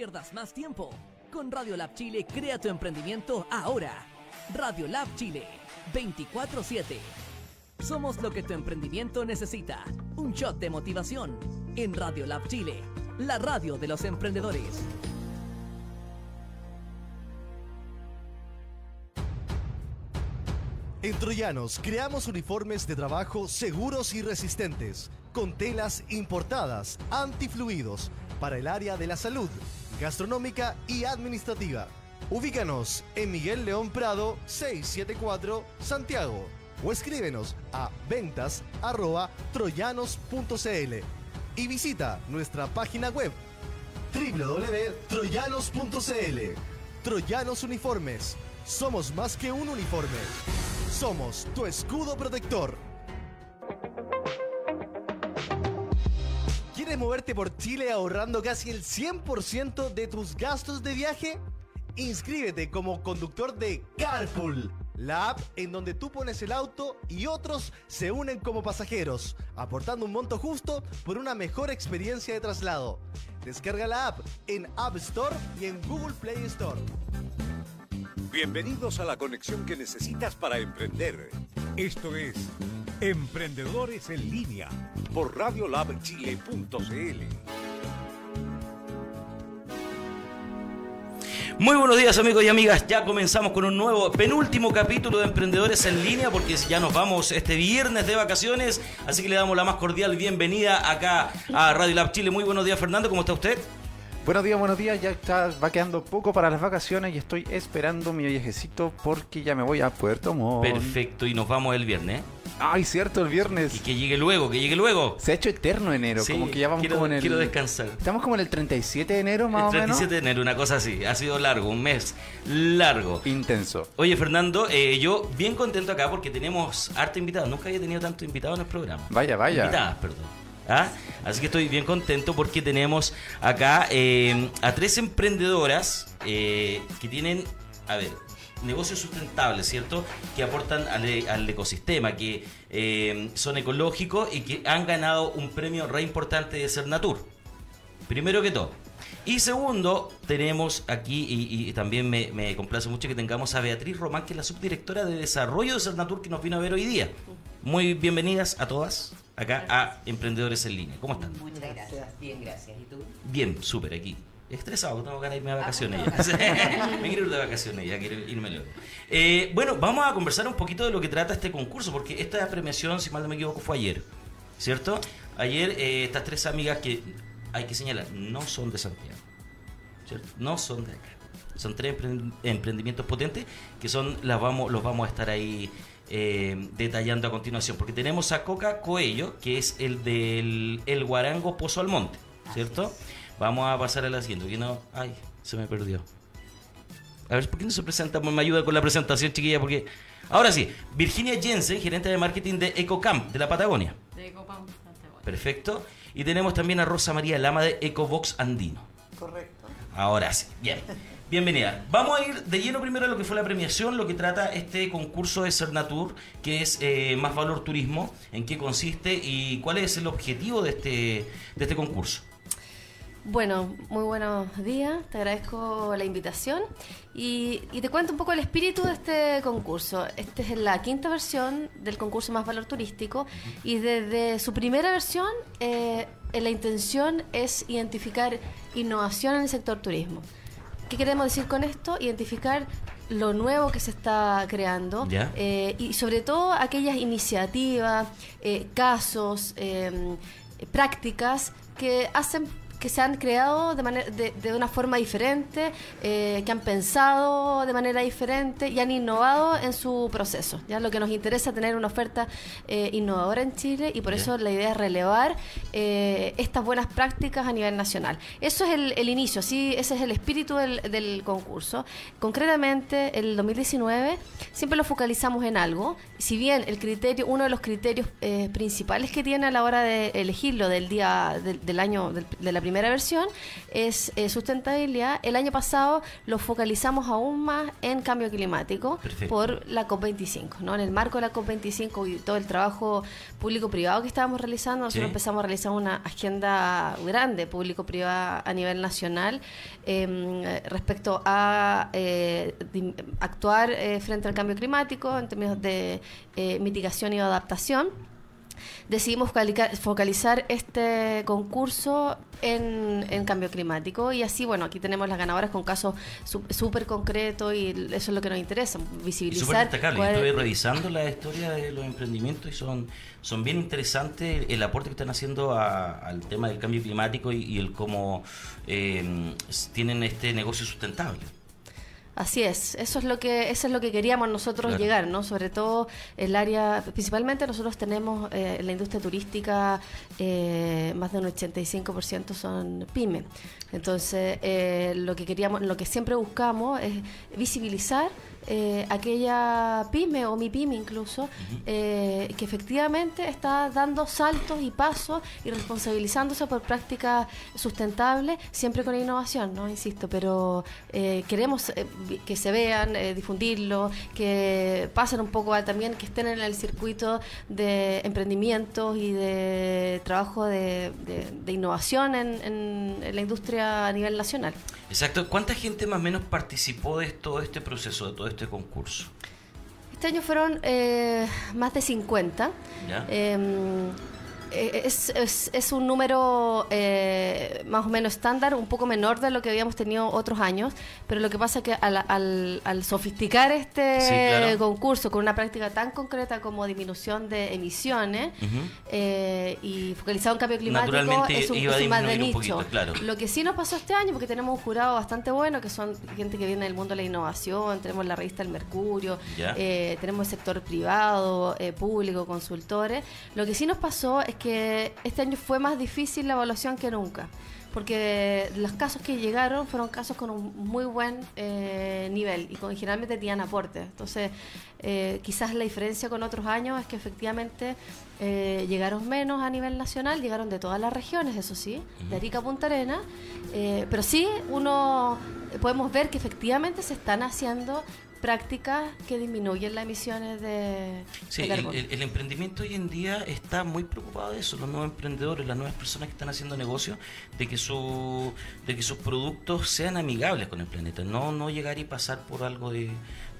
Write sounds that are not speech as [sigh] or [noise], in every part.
pierdas más tiempo. Con Radio Lab Chile crea tu emprendimiento ahora. Radio Lab Chile 24/7. Somos lo que tu emprendimiento necesita. Un shot de motivación en Radio Lab Chile, la radio de los emprendedores. En Troyanos creamos uniformes de trabajo seguros y resistentes, con telas importadas, antifluidos, para el área de la salud, gastronómica y administrativa. Ubícanos en Miguel León Prado 674 Santiago o escríbenos a ventas troyanos.cl y visita nuestra página web www.troyanos.cl. Troyanos Uniformes. Somos más que un uniforme. Somos tu escudo protector. Por Chile ahorrando casi el 100% de tus gastos de viaje? Inscríbete como conductor de Carpool, la app en donde tú pones el auto y otros se unen como pasajeros, aportando un monto justo por una mejor experiencia de traslado. Descarga la app en App Store y en Google Play Store. Bienvenidos a la conexión que necesitas para emprender. Esto es Emprendedores en línea por radiolabchile.cl. Muy buenos días amigos y amigas, ya comenzamos con un nuevo penúltimo capítulo de Emprendedores en línea porque ya nos vamos este viernes de vacaciones, así que le damos la más cordial bienvenida acá a Radio Lab Chile. Muy buenos días Fernando, ¿cómo está usted? Buenos días, buenos días. Ya está, va quedando poco para las vacaciones y estoy esperando mi viajecito porque ya me voy a Puerto Montt. Perfecto, y nos vamos el viernes. Ay, cierto, el viernes. Y que llegue luego, que llegue luego. Se ha hecho eterno enero, Sí, como que ya vamos quiero, como en el... quiero descansar. Estamos como en el 37 de enero más El o menos. 37 de enero, una cosa así. Ha sido largo, un mes largo. Intenso. Oye, Fernando, eh, yo bien contento acá porque tenemos harta invitados. Nunca había tenido tanto invitados en el programa. Vaya, vaya. Invitadas, perdón. ¿Ah? Así que estoy bien contento porque tenemos acá eh, a tres emprendedoras eh, que tienen, a ver, negocios sustentables, ¿cierto? Que aportan al, e- ecosistema, que eh, son ecológicos y que han ganado un premio re importante de Cernatur. Primero que todo. Y segundo, tenemos aquí, y, y también me, me complace mucho que tengamos a Beatriz Román, que es la subdirectora de desarrollo de Cernatur, que nos vino a ver hoy día. Muy bienvenidas a todas acá a Emprendedores en Línea. ¿Cómo están? Muchas gracias. Bien, gracias. ¿Y tú? Bien, súper aquí. Estresado, tengo ganas de irme de vacaciones ya. [laughs] me quiero ir de vacaciones ya, quiero irme luego. Eh, bueno, vamos a conversar un poquito de lo que trata este concurso, porque esta premiación, si mal no me equivoco, fue ayer, ¿cierto? Ayer eh, estas tres amigas que, hay que señalar, no son de Santiago, ¿cierto? No son de acá. Son tres emprend- emprendimientos potentes que son las vamos, los vamos a estar ahí eh, detallando a continuación, porque tenemos a Coca Coello, que es el del el Guarango Pozo Almonte, ¿cierto? Vamos a pasar a la siguiente, que no, ay, se me perdió. A ver, ¿por qué no se presenta? Me ayuda con la presentación, chiquilla, porque... Ahora sí, Virginia Jensen, gerente de marketing de EcoCamp, de la Patagonia. De Copa Santiago. Perfecto. Y tenemos también a Rosa María Lama de EcoBox Andino. Correcto. Ahora sí, bien. Bienvenida. Vamos a ir de lleno primero a lo que fue la premiación, lo que trata este concurso de Cernatur, que es eh, Más Valor Turismo, en qué consiste y cuál es el objetivo de este, este concurso. Bueno, muy buenos días, te agradezco la invitación y, y te cuento un poco el espíritu de este concurso. Esta es la quinta versión del concurso Más Valor Turístico y desde su primera versión eh, la intención es identificar innovación en el sector turismo. ¿Qué queremos decir con esto? Identificar lo nuevo que se está creando eh, y sobre todo aquellas iniciativas, eh, casos, eh, prácticas que hacen que se han creado de, manera, de, de una forma diferente, eh, que han pensado de manera diferente y han innovado en su proceso. Ya lo que nos interesa es tener una oferta eh, innovadora en Chile y por eso la idea es relevar eh, estas buenas prácticas a nivel nacional. Eso es el, el inicio, sí, ese es el espíritu del, del concurso. Concretamente, el 2019 siempre lo focalizamos en algo. Si bien el criterio, uno de los criterios principales que tiene a la hora de elegirlo del día del, del año del- de la primera primera versión es eh, sustentabilidad. El año pasado lo focalizamos aún más en cambio climático Perfecto. por la COP25. ¿no? En el marco de la COP25 y todo el trabajo público-privado que estábamos realizando, nosotros Sí. empezamos a realizar una agenda grande público-privada a nivel nacional eh, respecto a eh, actuar eh, frente al cambio climático en términos de eh, mitigación y adaptación decidimos focalizar este concurso en, en cambio climático y así, bueno, aquí tenemos las ganadoras con casos súper concretos y eso es lo que nos interesa, Y súper visibilizar. destacable. cuál- Estuve revisando la historia de los emprendimientos y son, son bien interesantes el aporte que están haciendo a- al tema del cambio climático y, y el cómo eh, tienen este negocio sustentable. Así es, eso es lo que eso es lo que queríamos nosotros Claro. llegar, ¿no? Sobre todo el área, principalmente nosotros tenemos eh, en la industria turística eh, más de un 85% son pymes. Entonces, eh, lo que queríamos, lo que siempre buscamos es visibilizar eh, aquella pyme o mi pyme incluso eh, que efectivamente está dando saltos y pasos y responsabilizándose por prácticas sustentables, siempre con innovación, ¿no? Insisto, pero eh, queremos eh, que se vean, eh, difundirlo, que pasen un poco a- también, que estén en el circuito de emprendimientos y de trabajo de, de- de innovación en, en- en la industria a nivel nacional. Exacto. ¿Cuánta gente más o menos participó de todo este proceso, de todo este concurso? Este año fueron eh, más de 50. ¿Ya? Eh, eh, es, es- es un número eh, más o menos estándar, un poco menor de lo que habíamos tenido otros años, pero lo que pasa es que al, al- al sofisticar este Sí, claro. concurso con una práctica tan concreta como disminución de emisiones eh, y focalizado en cambio climático, es un, iba a es un más de nicho. poquito, claro. Lo que sí nos pasó este año, porque tenemos un jurado bastante bueno, que son gente que viene del mundo de la innovación, tenemos la revista El Mercurio, eh, tenemos el sector privado, eh, público, consultores. Lo que sí nos pasó es que este año fue más difícil la evaluación que nunca. Porque los casos que llegaron fueron casos con un muy buen eh, nivel y con, generalmente tenían aporte. Entonces, eh, quizás la diferencia con otros años es que efectivamente eh, llegaron menos a nivel nacional, llegaron de todas las regiones, eso sí, de Arica Punta Arena, eh, pero sí uno podemos ver que efectivamente se están haciendo prácticas que disminuyen las emisiones de, Sí, de el, carbono. el- el emprendimiento hoy en día está muy preocupado de eso, los nuevos emprendedores, las nuevas personas que están haciendo negocios, de que su, de que sus productos sean amigables con el planeta, no, no llegar y pasar por algo de,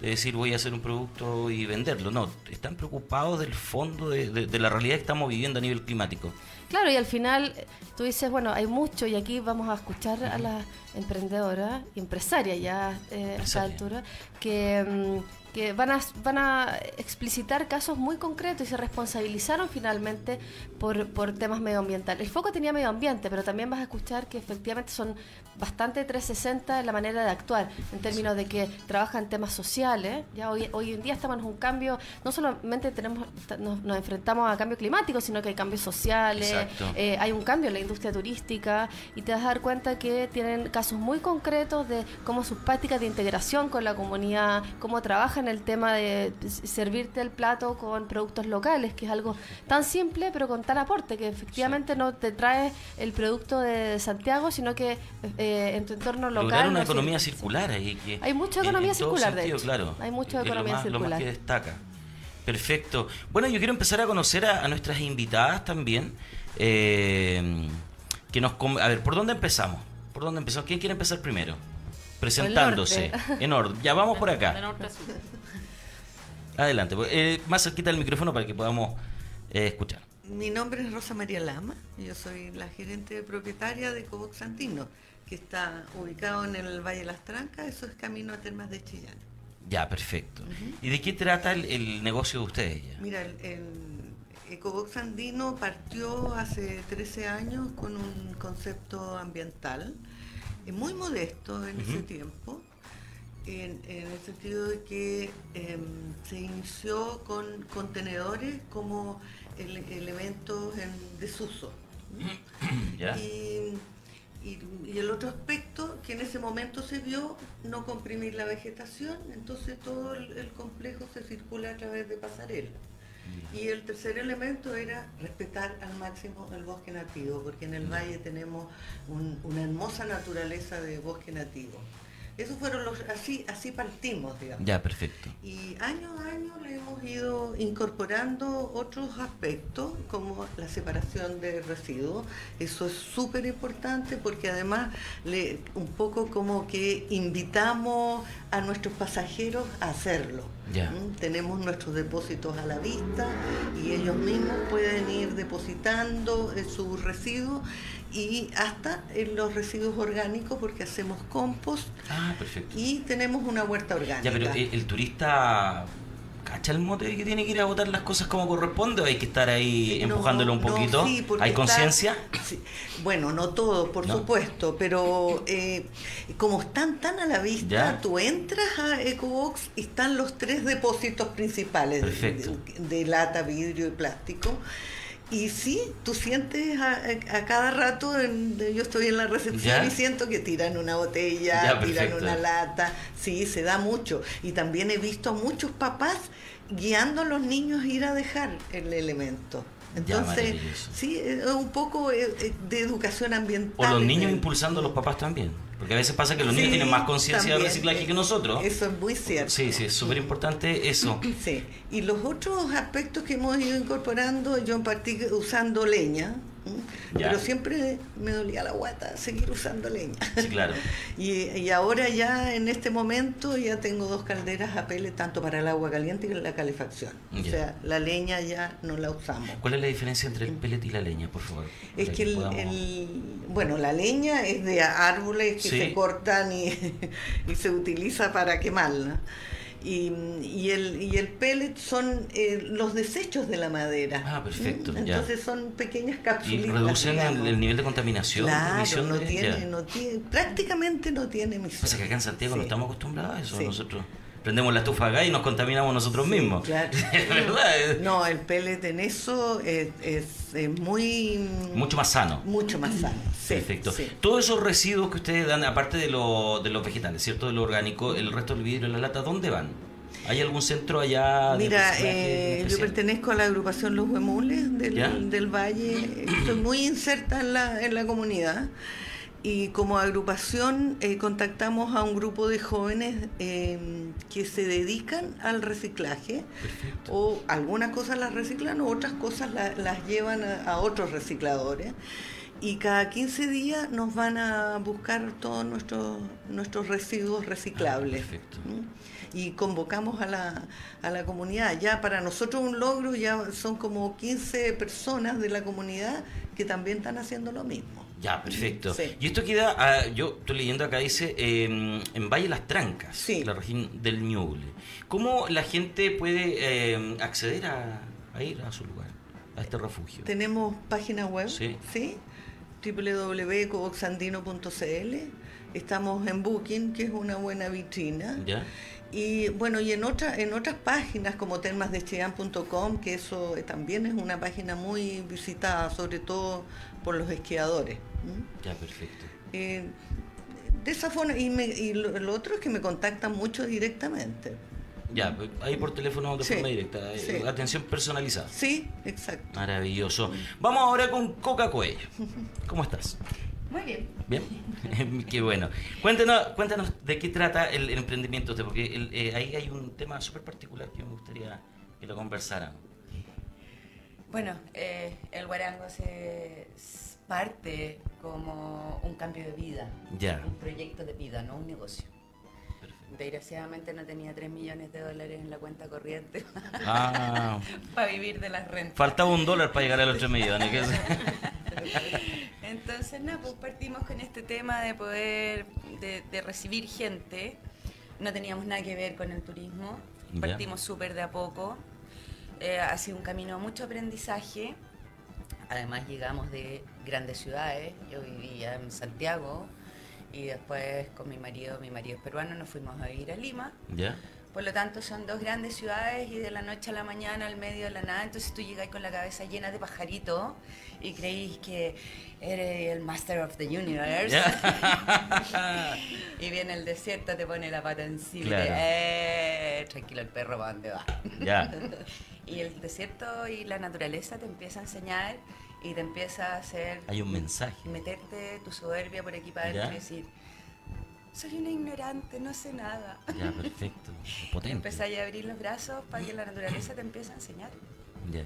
de decir voy a hacer un producto y venderlo, no, están preocupados del fondo de, de- de la realidad que estamos viviendo a nivel climático. Claro, y al final eh, tú dices, bueno, hay mucho y aquí vamos a escuchar a las emprendedoras y empresarias ya eh, a esta altura que, mm, que van, a, van a explicitar casos muy concretos y se responsabilizaron finalmente por, por temas medioambientales. El foco tenía medio ambiente, pero también vas a escuchar que efectivamente son bastante 360 en la manera de actuar, en términos de que trabajan temas sociales. Ya hoy, hoy en día estamos en un cambio, no solamente tenemos nos, nos enfrentamos a cambio climático, sino que hay cambios sociales, eh, hay un cambio en la industria turística y te vas a dar cuenta que tienen casos muy concretos de cómo sus prácticas de integración con la comunidad, cómo trabajan el tema de servirte el plato con productos locales, que es algo tan simple pero con tan aporte, que efectivamente no te trae el producto de Santiago, sino que eh, en tu entorno local. Lograr una no economía circular ahí que Hay mucha economía en circular, de hecho. claro. Hay mucha Es lo economía más- Lo más circular. que destaca. Perfecto. Bueno, yo quiero empezar a conocer a, a nuestras invitadas también. eh, que nos a ver, ¿por dónde empezamos? ¿Por dónde empezamos? ¿Quién quiere empezar primero? Presentándose. En orden. Ya vamos por acá. Adelante. pues, eh, más cerquita del micrófono para que podamos eh, escuchar. Mi nombre es Rosa María Lama, yo soy la gerente propietaria de Cobox Santino, que está ubicado en el Valle de las Trancas, eso es camino a Termas de Chillán. Ya, perfecto. ¿Y de qué trata el, el negocio de ustedes ya? Mira, el, el Ecobox Andino partió hace 13 años con un concepto ambiental eh, muy modesto en ese tiempo, en, en el sentido de que em, se inició con contenedores como ele- elementos en desuso. [clears throat] ¿Ya? Y, y- y el otro aspecto que en ese momento se vio, no comprimir la vegetación, entonces todo el, el complejo se circula a través de pasarelas. Y el tercer elemento era respetar al máximo el bosque nativo, porque en el valle tenemos un- una hermosa naturaleza de bosque nativo. Esos fueron los, así, así partimos, digamos. Ya, perfecto. Y año a año le hemos ido incorporando otros aspectos como la separación de residuos. Eso es súper importante porque además le, un poco como que invitamos a nuestros pasajeros a hacerlo. ¿Mm? Tenemos nuestros depósitos a la vista y ellos mismos pueden ir depositando eh, sus residuos y hasta en los residuos orgánicos porque hacemos compost Ah, perfecto. y tenemos una huerta orgánica. Ya, pero el, el turista cacha el mote de que tiene que ir a botar las cosas como corresponde o hay que estar ahí Sí, no, empujándolo un no, poquito. sí, porque ¿Hay conciencia? sí. Bueno, no todo, por No. supuesto, pero eh, como están tan a la vista, Ya. tú entras a EcoBox y están los tres depósitos principales. De, de lata, vidrio y plástico. Y sí, tú sientes a, a- a cada rato, en- yo estoy en la recepción Ya. y siento que tiran una botella, Ya, tiran una lata, sí, se da mucho. Y también he visto a muchos papás guiando a los niños a ir a dejar el elemento. Entonces, sí, es un poco eh, eh, de educación ambiental. O los niños impulsando a los papás también. Porque a veces pasa que los Sí, niños tienen más conciencia del también. reciclaje que nosotros. Eso es muy cierto. Sí, sí, es súper importante eso. [clears throat] Sí, y los otros aspectos que hemos ido incorporando, yo en partí usando leña. Ya. pero siempre me dolía la guata seguir usando leña. Sí, claro. [laughs] Y, y ahora ya en este momento ya tengo dos calderas a pele tanto para el agua caliente y la calefacción. O sea, la leña ya no la usamos. ¿Cuál es la diferencia entre el pellet y la leña, por favor? Es que el, podamos- el- bueno, la leña es de árboles que Sí. se cortan y, [laughs] y se utiliza para quemarla. Y, y el, y el pellet son eh, los desechos de la madera. Ah, perfecto, ¿Mm? ya. Entonces son pequeñas Y capsulitas. reducen el, el nivel de contaminación, Claro, no de- tiene, ya. no tiene, prácticamente no tiene Pasa emisión. que acá en Santiago no Sí. estamos acostumbrados a eso. Sí. Nosotros prendemos la estufa acá y nos contaminamos nosotros mismos. Claro. [laughs] Verdad. No, el pellet en eso es, es- es muy... Mucho más sano. Mucho más sano. sí, Perfecto. sí. Todos esos residuos que ustedes dan, aparte de, lo- de los vegetales, ¿cierto? De lo orgánico, el resto del vidrio y la lata, ¿dónde van? ¿Hay algún centro allá? de Mira, reciclaje eh, yo pertenezco a la agrupación Los Huemules del, del Valle. Estoy muy inserta en la, en la comunidad. Y como agrupación eh, contactamos a un grupo de jóvenes eh, que se dedican al reciclaje. Perfecto. O algunas cosas las reciclan, otras cosas la- las llevan a, a otros recicladores. Y cada 15 días nos van a buscar todos nuestros, nuestros residuos reciclables. Ah. Y convocamos a la, a la comunidad. Ya para nosotros un logro, ya son como 15 personas de la comunidad que también están haciendo lo mismo. Ya, perfecto. Sí. Y esto queda, ah, yo estoy leyendo acá, dice, eh, en Valle Las Trancas, Sí. la región del Ñuble. ¿Cómo la gente puede eh, acceder a, a ir a su lugar, a este refugio? Tenemos página web, Sí. ¿sí? www.coboxandino.cl. Estamos en Booking, que es una buena vitrina. ¿Ya? Y bueno, y en, otra, en otras páginas como termasdechian.com, que eso también es una página muy visitada, sobre todo por los esquiadores. Ya, perfecto. Eh, de esa forma, y, me- y lo, lo otro es que me contactan mucho directamente. Ya, ahí por teléfono de Sí, forma directa. eh, sí. Atención personalizada. Sí, exacto. Maravilloso. Vamos ahora con Coca Coello. ¿Cómo estás? Muy bien. Bien, [laughs] qué bueno. Cuéntanos, cuéntanos de qué trata el, el emprendimiento usted, porque el- eh, ahí hay un tema súper particular que me gustaría que lo conversáramos. Bueno, eh, el guarango se parte como un cambio de vida, Ya. un proyecto de vida, no un negocio. Perfecto. Desgraciadamente no tenía 3 millones de dólares en la cuenta corriente Ah, [laughs] para vivir de las rentas. faltaba un dólar para llegar a los 3 millones. [laughs] Entonces, nada, pues partimos con este tema de poder, de, de recibir gente. No teníamos nada que ver con el turismo. Partimos súper de a poco. Eh, ha sido un camino de mucho aprendizaje. Además, llegamos de grandes ciudades. Yo vivía en Santiago y después con mi marido, mi marido es peruano, nos fuimos a ir a Lima. ¿Ya? Por lo tanto, son dos grandes ciudades y de la noche a la mañana, al medio de la nada, entonces tú llegas con la cabeza llena de pajaritos y creís que eres el Master of the Universe. [laughs] y viene el desierto, te pone la pata encima y te- eh, tranquilo, el perro, ¿para dónde va? Ya. [laughs] y el desierto y la naturaleza te empieza a enseñar y te empieza a hacer Hay un mensaje. meterte tu soberbia por aquí para adentro y decir, soy una ignorante, no sé nada. Ya, perfecto. [laughs] Potente. Empezáis a abrir los brazos para que la naturaleza te empiece a enseñar. Ya.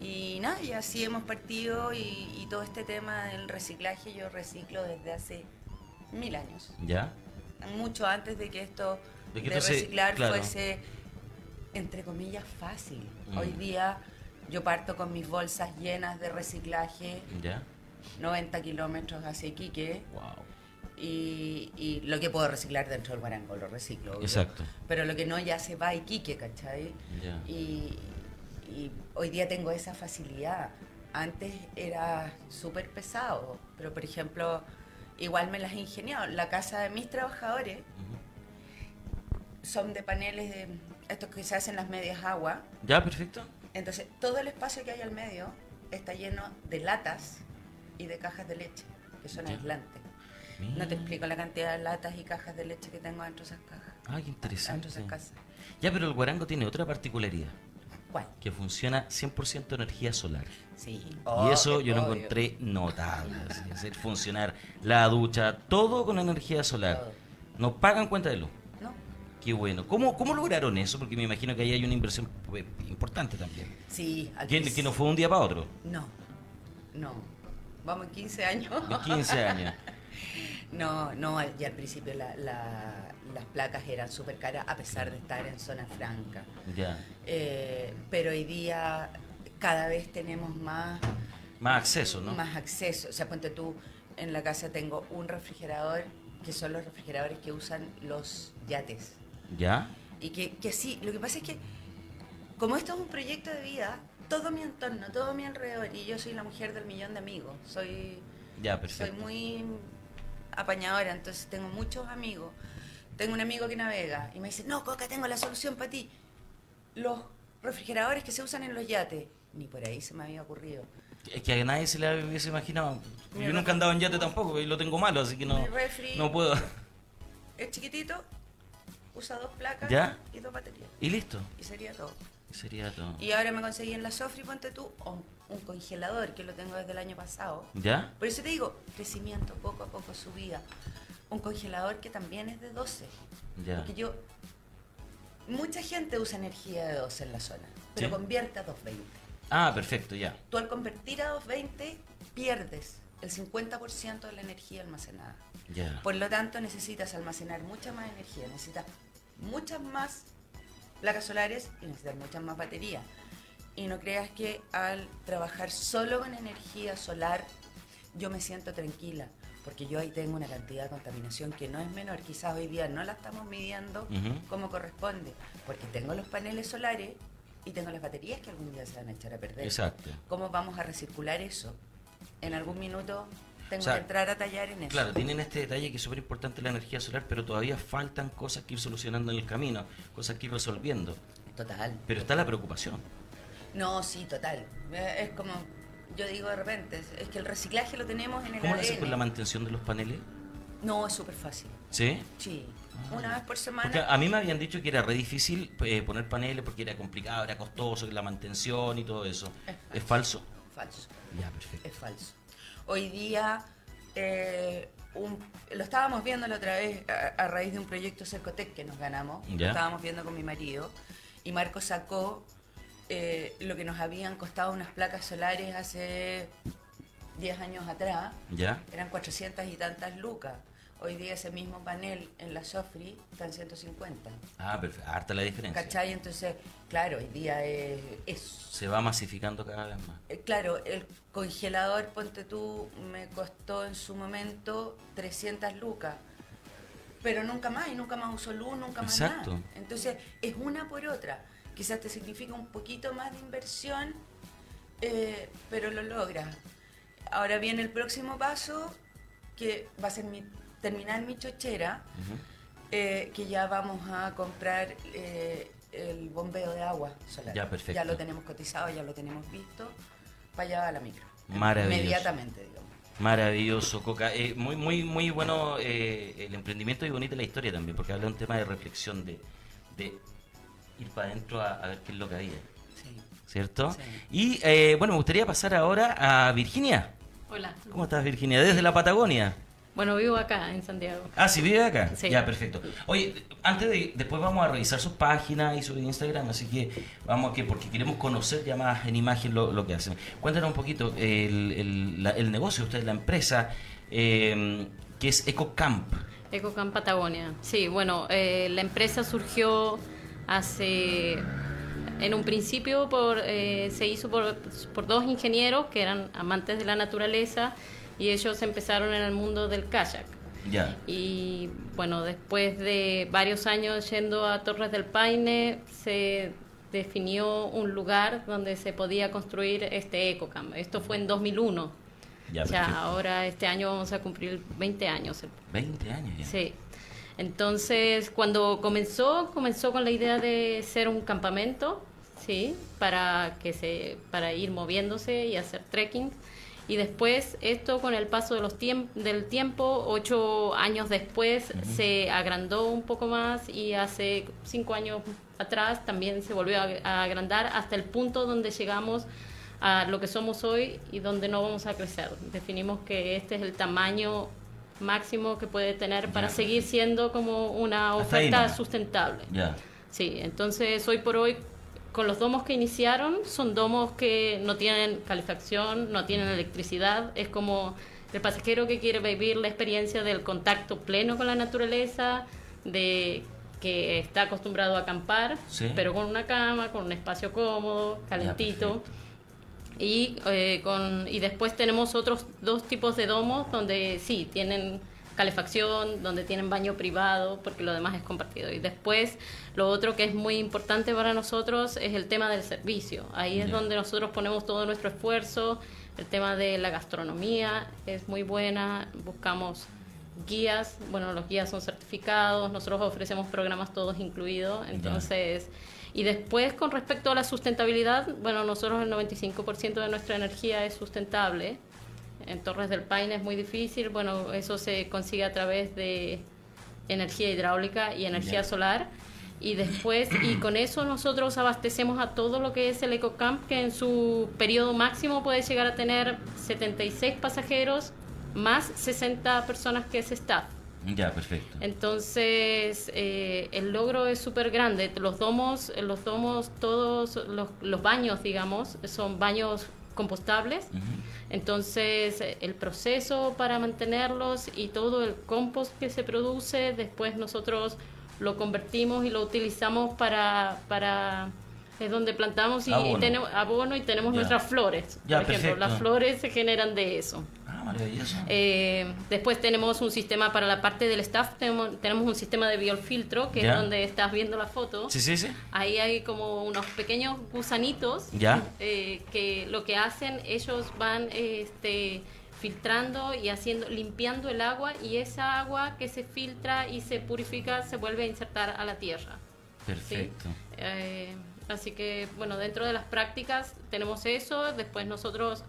Y nada, y así hemos partido y, y todo este tema del reciclaje yo reciclo desde hace mil años. ¿Ya? Mucho antes de que esto De se- reciclar claro. fuese, entre comillas, fácil. Mm. Hoy día yo parto con mis bolsas llenas de reciclaje, ¿Ya? 90 kilómetros hacia Iquique, Wow. y, y lo que puedo reciclar dentro del Guarango lo reciclo. obvio. Exacto. Pero lo que no ya se va a Iquique, ¿cachai? Ya. Y, y hoy día tengo esa facilidad. Antes era súper pesado, pero por ejemplo, igual me las he ingeniado. La casa de mis trabajadores son de paneles de estos que se hacen las medias agua. ¿Ya? Perfecto. Entonces, todo el espacio que hay al medio está lleno de latas y de cajas de leche, que son Ya. aislantes. No te explico la cantidad de latas y cajas de leche que tengo dentro de esas cajas. Ah, qué interesante. Dentro de esas casas. Ya, pero el guarango tiene otra particularidad. ¿Cuál? Que funciona 100% energía solar. Sí. y eso yo lo obvio. encontré notable. así, hacer funcionar la ducha, todo con energía solar. Todo. No pagan cuenta de luz. Qué bueno. ¿Cómo, ¿Cómo lograron eso? Porque me imagino que ahí hay una inversión pues, importante también. Sí. Que, que no fue un día para otro. No. No. Vamos en 15 años. De 15 años. [laughs] No, no, ya al principio la- la- las placas eran súper caras a pesar de estar en zona franca. Ya. Eh, pero hoy día cada vez tenemos más, Más acceso, ¿no? más acceso. O sea, ponte tú, en la casa tengo un refrigerador, que son los refrigeradores que usan los yates. ¿Ya? Y que, que sí, lo que pasa es que como esto es un proyecto de vida, todo mi entorno, todo mi alrededor, y yo soy la mujer del millón de amigos, soy, Ya, soy muy apañadora, entonces tengo muchos amigos. Tengo un amigo que navega y me dice, no, Coca, tengo la solución para ti. Los refrigeradores que se usan en los yates, ni por ahí se me había ocurrido. Es que a nadie se le hubiese imaginado. Mi Yo nunca andado en yate tampoco y lo tengo malo, así que no, no puedo. Es chiquitito, usa dos placas ¿Ya? y dos baterías. Y listo. Y sería todo. Sería todo. Y ahora me conseguí en la Sofri, ponte tú, un, un congelador que lo tengo desde el año pasado. ¿Ya? Por eso te digo, crecimiento, poco a poco subida. Un congelador que también es de 12. Ya. Porque yo. Mucha gente usa energía de 12 en la zona, pero Sí. convierte a 220. Ah, perfecto, ya. Tú al convertir a 220 pierdes el 50% de la energía almacenada. Ya. Por lo tanto, necesitas almacenar mucha más energía, necesitas muchas más placas solares y necesitas muchas más baterías. Y no creas que al trabajar solo con energía solar yo me siento tranquila, porque yo ahí tengo una cantidad de contaminación que no es menor. Quizás hoy día no la estamos midiendo como corresponde, porque tengo los paneles solares y tengo las baterías que algún día se van a echar a perder. Exacto. ¿Cómo vamos a recircular eso? En algún minuto tengo O sea, que entrar a tallar en eso. Claro, tienen este detalle que es súper importante la energía solar, pero todavía faltan cosas que ir solucionando en el camino, cosas que ir resolviendo. Total. Pero está la preocupación. No, sí, total. Eh, Es como, yo digo de repente, es- es que el reciclaje lo tenemos en el ¿Cómo lo haces con la mantención de los paneles? No, es súper fácil. ¿Sí? Sí. Una vez por semana. Porque a mí me habían dicho que era re difícil eh, poner paneles porque era complicado, era costoso, la mantención y todo eso. ¿Es falso? Falso. Ya, perfecto. Es falso. Hoy día, eh, un- lo estábamos viendo la otra vez a, a raíz de un proyecto Cercotec que nos ganamos. Lo Ya. estábamos viendo con mi marido. Y Marco sacó eh, lo que nos habían costado unas placas solares hace 10 años atrás. ¿Ya? Eran 400 y tantas lucas. Hoy día ese mismo panel en la Sofri está en 150. Ah, perfecto. Harta la diferencia. ¿Cachai? Entonces, claro, hoy día es, es Se va masificando cada vez más. eh, Claro, el congelador, ponte tú, me costó en su momento 300 lucas. Pero nunca más, y nunca más uso luz, nunca más Exacto. nada. Entonces, es una por otra. Quizás te significa un poquito más de inversión, eh, pero lo logras. Ahora viene el próximo paso, que va a ser mi terminar mi chochera, eh, que ya vamos a comprar eh, el bombeo de agua solar. Ya, perfecto. Ya lo tenemos cotizado, ya lo tenemos visto, para allá a la micro. Maravilloso. Inmediatamente, digamos. Maravilloso, Coca. Eh, muy, muy, muy bueno eh, el emprendimiento y bonita la historia también, porque habla de un tema de reflexión, de, de ir para adentro a, a ver qué es lo que había. Sí. ¿Cierto? Sí. Y eh, bueno, me gustaría pasar ahora a Virginia. Hola. ¿Cómo estás, Virginia? Desde la Patagonia. Bueno, vivo acá en Santiago. Ah, ¿sí vive acá? Sí. Ya, perfecto. Oye, antes de, después vamos a revisar sus páginas y su Instagram, así que vamos a que, porque queremos conocer ya más en imagen lo, lo que hacen. Cuéntanos un poquito el, el, la- el negocio, usted, la empresa, eh, que es EcoCamp. Ecocamp Patagonia. Sí, bueno, eh, la empresa surgió hace, en un principio por, eh, se hizo por, por dos ingenieros que eran amantes de la naturaleza y ellos empezaron en el mundo del kayak. Ya. Y bueno, después de varios años yendo a Torres del Paine, se definió un lugar donde se podía construir este EcoCamp. Esto fue en 2001. Ya, o sea, ahora este año vamos a cumplir 20 años. 20 años ya. Sí. Entonces, cuando comenzó, comenzó con la idea de ser un campamento, sí, para que se, para ir moviéndose y hacer trekking. Y después, esto con el paso de los tiemp- del tiempo, ocho años después, se agrandó un poco más y hace cinco años atrás también se volvió a, a agrandar hasta el punto donde llegamos a lo que somos hoy y donde no vamos a crecer. Definimos que este es el tamaño máximo que puede tener para seguir siendo como una oferta sustentable. Sí, entonces hoy por hoy con los domos que iniciaron son domos que no tienen calefacción, no tienen electricidad, es como el pasajero que quiere vivir la experiencia del contacto pleno con la naturaleza, de que está acostumbrado a acampar, Sí. pero con una cama, con un espacio cómodo, calentito. Y, eh, con, y después tenemos otros dos tipos de domos donde sí, tienen calefacción, donde tienen baño privado, porque lo demás es compartido. Y después, lo otro que es muy importante para nosotros es el tema del servicio. Ahí es donde nosotros ponemos todo nuestro esfuerzo. El tema de la gastronomía es muy buena. Buscamos guías, bueno, los guías son certificados, nosotros ofrecemos programas todos incluidos, entonces, y después con respecto a la sustentabilidad, bueno, nosotros el 95% de nuestra energía es sustentable, en Torres del Paine es muy difícil, bueno, eso se consigue a través de energía hidráulica y energía Ya. solar, y después, y con eso nosotros abastecemos a todo lo que es el EcoCamp, que en su periodo máximo puede llegar a tener 76 pasajeros más 60 personas que es staff. Ya, perfecto. Entonces, eh, el logro es súper grande. Los domos, los domos, todos los, los baños, digamos, son baños compostables. Entonces, eh, el proceso para mantenerlos y todo el compost que se produce, después nosotros lo convertimos y lo utilizamos para... para es donde plantamos y, y Abono. tenemos abono y tenemos Ya. nuestras flores. Ya, por ejemplo, perfecto. las flores se generan de eso. Maravilloso. Eh, después tenemos un sistema para la parte del staff, tenemos, tenemos un sistema de biofiltro, que Ya. es donde estás viendo la foto. Sí, sí, sí. Ahí hay como unos pequeños gusanitos Ya. eh, que lo que hacen, ellos van este, filtrando y haciendo, limpiando el agua y esa agua que se filtra y se purifica se vuelve a insertar a la tierra. ¿sí? Perfecto. Eh, así que, bueno, dentro de las prácticas tenemos eso. Después nosotros,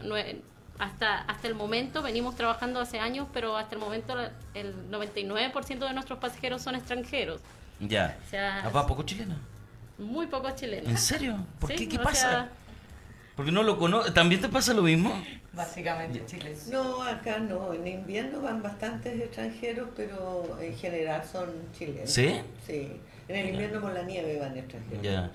hasta, hasta el momento, venimos trabajando hace años, pero hasta el momento la- el 99% de nuestros pasajeros son extranjeros. Ya. O sea, ¿Ah, ¿Va poco chileno? Muy pocos chilenos. ¿En serio? ¿Por Sí, qué? ¿Qué pasa? sea, Porque no lo conozco. ¿También te pasa lo mismo? Básicamente, Chile. No, acá no. En invierno van bastantes extranjeros, pero en general son chilenos. ¿Sí? Sí. En el invierno por la nieve van extranjeros. Ya.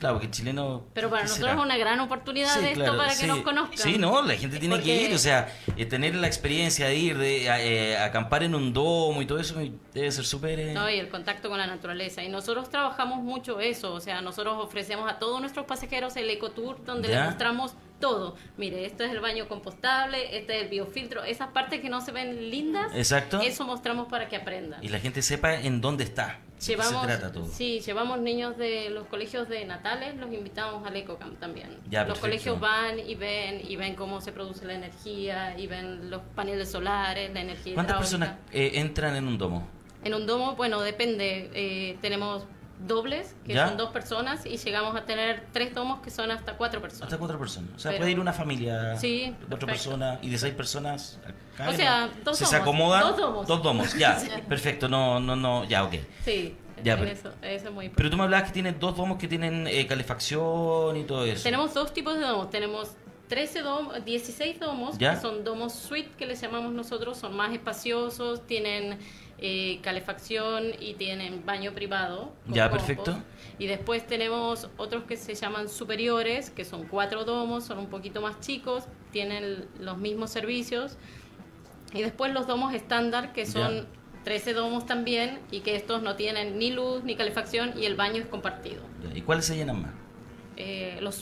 Claro, porque el chileno. pero para ¿qué nosotros será? es una gran oportunidad Sí, de esto claro, para sí. que nos conozcan. Sí, no, la gente tiene que Porque- ir, o sea, eh, tener la experiencia de ir, de eh, acampar en un domo y todo eso debe ser súper... eh, No, y el contacto con la naturaleza. Y nosotros trabajamos mucho eso, o sea, nosotros ofrecemos a todos nuestros pasajeros el ecotour donde Ya. les mostramos todo. Mire, esto es el baño compostable, este es el biofiltro, esas partes que no se ven lindas, Exacto. eso mostramos para que aprendan. Y la gente sepa en dónde está. Llevamos, se trata todo. Sí, llevamos niños de los colegios de Natales, los invitamos al EcoCamp también. Ya, los perfecto. colegios van y ven y ven cómo se produce la energía y ven los paneles solares, la energía ¿Cuántas hidráulica. personas eh, entran en un domo? En un domo, bueno, depende. eh, tenemos dobles, que ¿Ya? son dos personas, y llegamos a tener tres domos que son hasta cuatro personas. Hasta cuatro personas. O sea, Pero- puede ir una familia Sí, de cuatro personas y de seis personas. O sea, dos se domos, acomodan. dos domos. Dos domos, ya. [laughs] Sí. Perfecto, no, no, no, ya, ok. Sí, Ya, pero- eso, eso es muy importante. Pero tú me hablabas que tienes dos domos que tienen eh, calefacción y todo eso. Tenemos dos tipos de domos. Tenemos 13 domos, 16 domos, ¿Ya? que son domos suite, que les llamamos nosotros. Son más espaciosos, tienen eh, calefacción y tienen baño privado. Ya, compost. perfecto. Y después tenemos otros que se llaman superiores, que son cuatro domos, son un poquito más chicos, tienen los mismos servicios. Y después los domos estándar, que son Ya. 13 domos también, y que estos no tienen ni luz ni calefacción y el baño es compartido. Ya, ¿Y cuáles se llenan más? Eh, los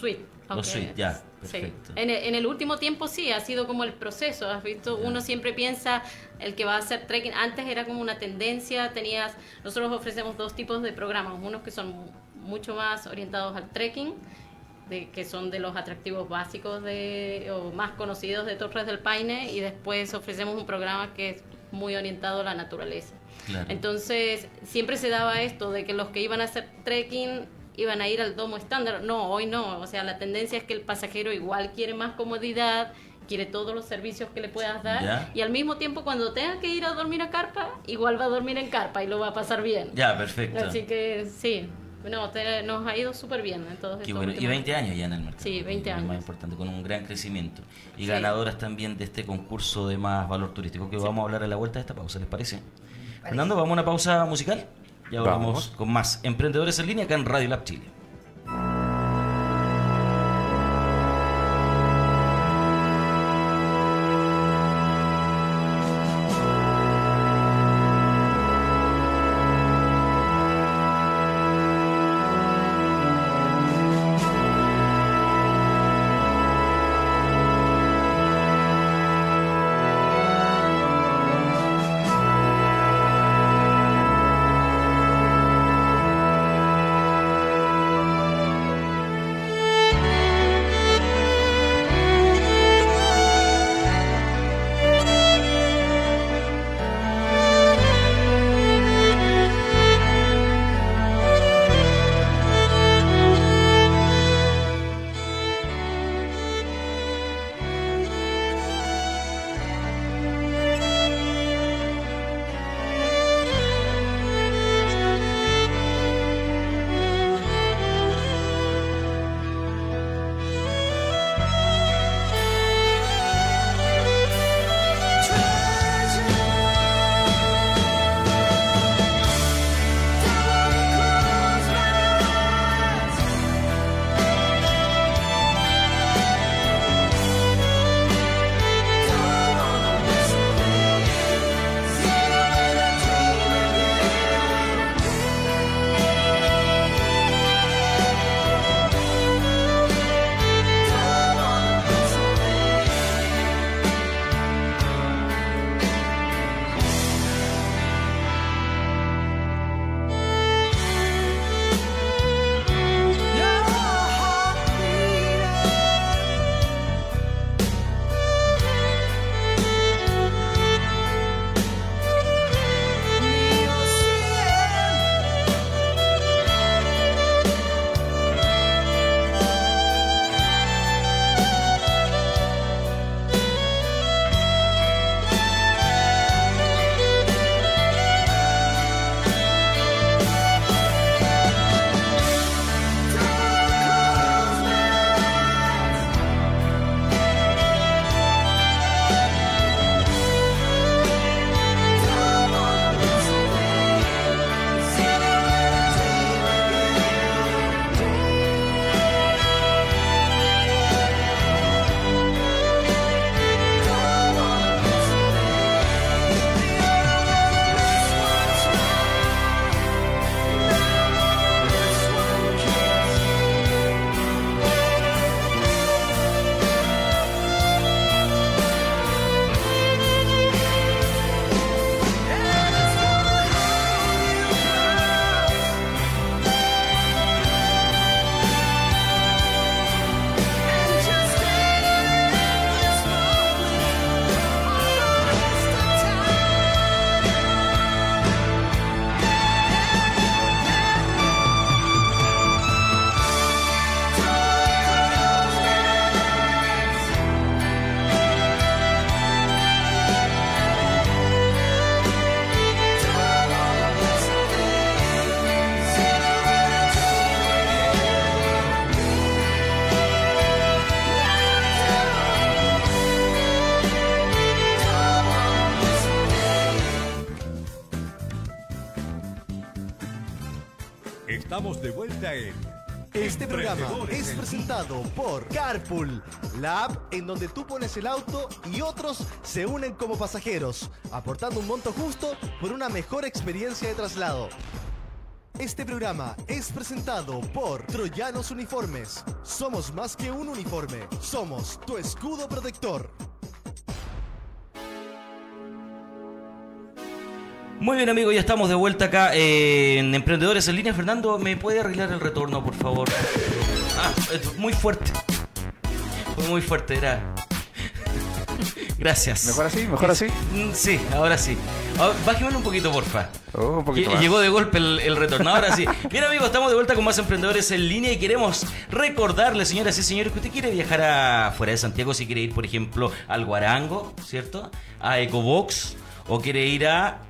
Los suite, ya, sí. perfecto. En, el, en el último tiempo sí, ha sido como el proceso. Has visto, uno siempre piensa el que va a hacer trekking. Antes era como una tendencia, tenías, nosotros ofrecemos dos tipos de programas, unos que son mu- mucho más orientados al trekking, de, que son de los atractivos básicos de, o más conocidos de Torres del Paine, y después ofrecemos un programa que es muy orientado a la naturaleza. Claro. Entonces, siempre se daba esto de que los que iban a hacer trekking iban a ir al domo estándar. No, hoy no. O sea, la tendencia es que el pasajero igual quiere más comodidad, quiere todos los servicios que le puedas dar. Ya. Y al mismo tiempo, cuando tenga que ir a dormir a carpa, igual va a dormir en carpa y lo va a pasar bien. Ya, perfecto. Así que sí, no, te- nos ha ido súper bien en todos Qué estos bueno. Y últimos 20 años ya en el mercado. Sí, 20 Lo años. más importante, con un gran crecimiento. Y Sí. ganadoras también de este concurso de más valor turístico que vamos a hablar a la vuelta de esta pausa, ¿les parece? Fernando, vamos a una pausa musical. Ya volvemos Vamos. con más Emprendedores en Línea acá en Radio Lab Chile. Este programa es en presentado por Carpool, la app en donde tú pones el auto y otros se unen como pasajeros, aportando un monto justo por una mejor experiencia de traslado. Este programa es presentado por Troyanos Uniformes. Somos más que un uniforme, somos tu escudo protector. Muy bien, amigos, ya estamos de vuelta acá eh, en Emprendedores en Línea. Fernando, ¿me puede arreglar el retorno, por favor? Ah, muy fuerte. Fue muy fuerte, era. Gracias. ¿Mejor así? ¿Mejor así? Mm, Sí, ahora sí. Ah, Bájemelo un poquito, porfa. Oh, un poquito más. Llegó de golpe el, el retorno. Ahora sí. Bien, amigos, estamos de vuelta con más emprendedores en línea y queremos recordarle, señoras y señores, que usted quiere viajar a fuera de Santiago, si quiere ir, por ejemplo, al Guarango, ¿cierto? A Ecobox, o quiere ir a.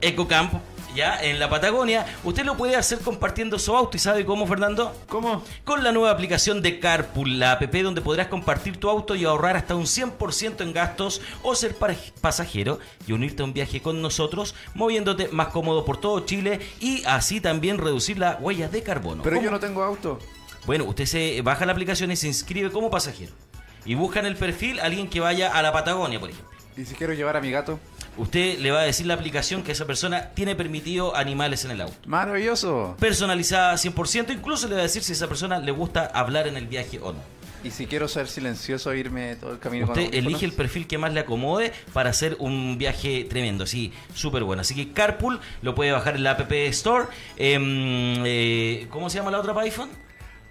Ecocamp, ya en la Patagonia. Usted lo puede hacer compartiendo su auto. ¿Y sabe cómo, Fernando? ¿Cómo? Con la nueva aplicación de Carpool, la app donde podrás compartir tu auto y ahorrar hasta un 100% en gastos o ser pasajero y unirte a un viaje con nosotros, moviéndote más cómodo por todo Chile y así también reducir la huella de carbono. Pero ¿Cómo? yo no tengo auto. Bueno, usted se baja la aplicación y se inscribe como pasajero. Y busca en el perfil a alguien que vaya a la Patagonia, por ejemplo. ¿Y si quiero llevar a mi gato? Usted le va a decir la aplicación que esa persona tiene permitido animales en el auto. Maravilloso. Personalizada 100%, incluso le va a decir si a esa persona le gusta hablar en el viaje o no. Y si quiero ser silencioso, irme todo el camino Usted elige el perfil que más le acomode para hacer un viaje tremendo, sí, súper bueno. Así que Carpool lo puede bajar en la App Store. Em, eh, ¿Cómo se llama la otra para iPhone?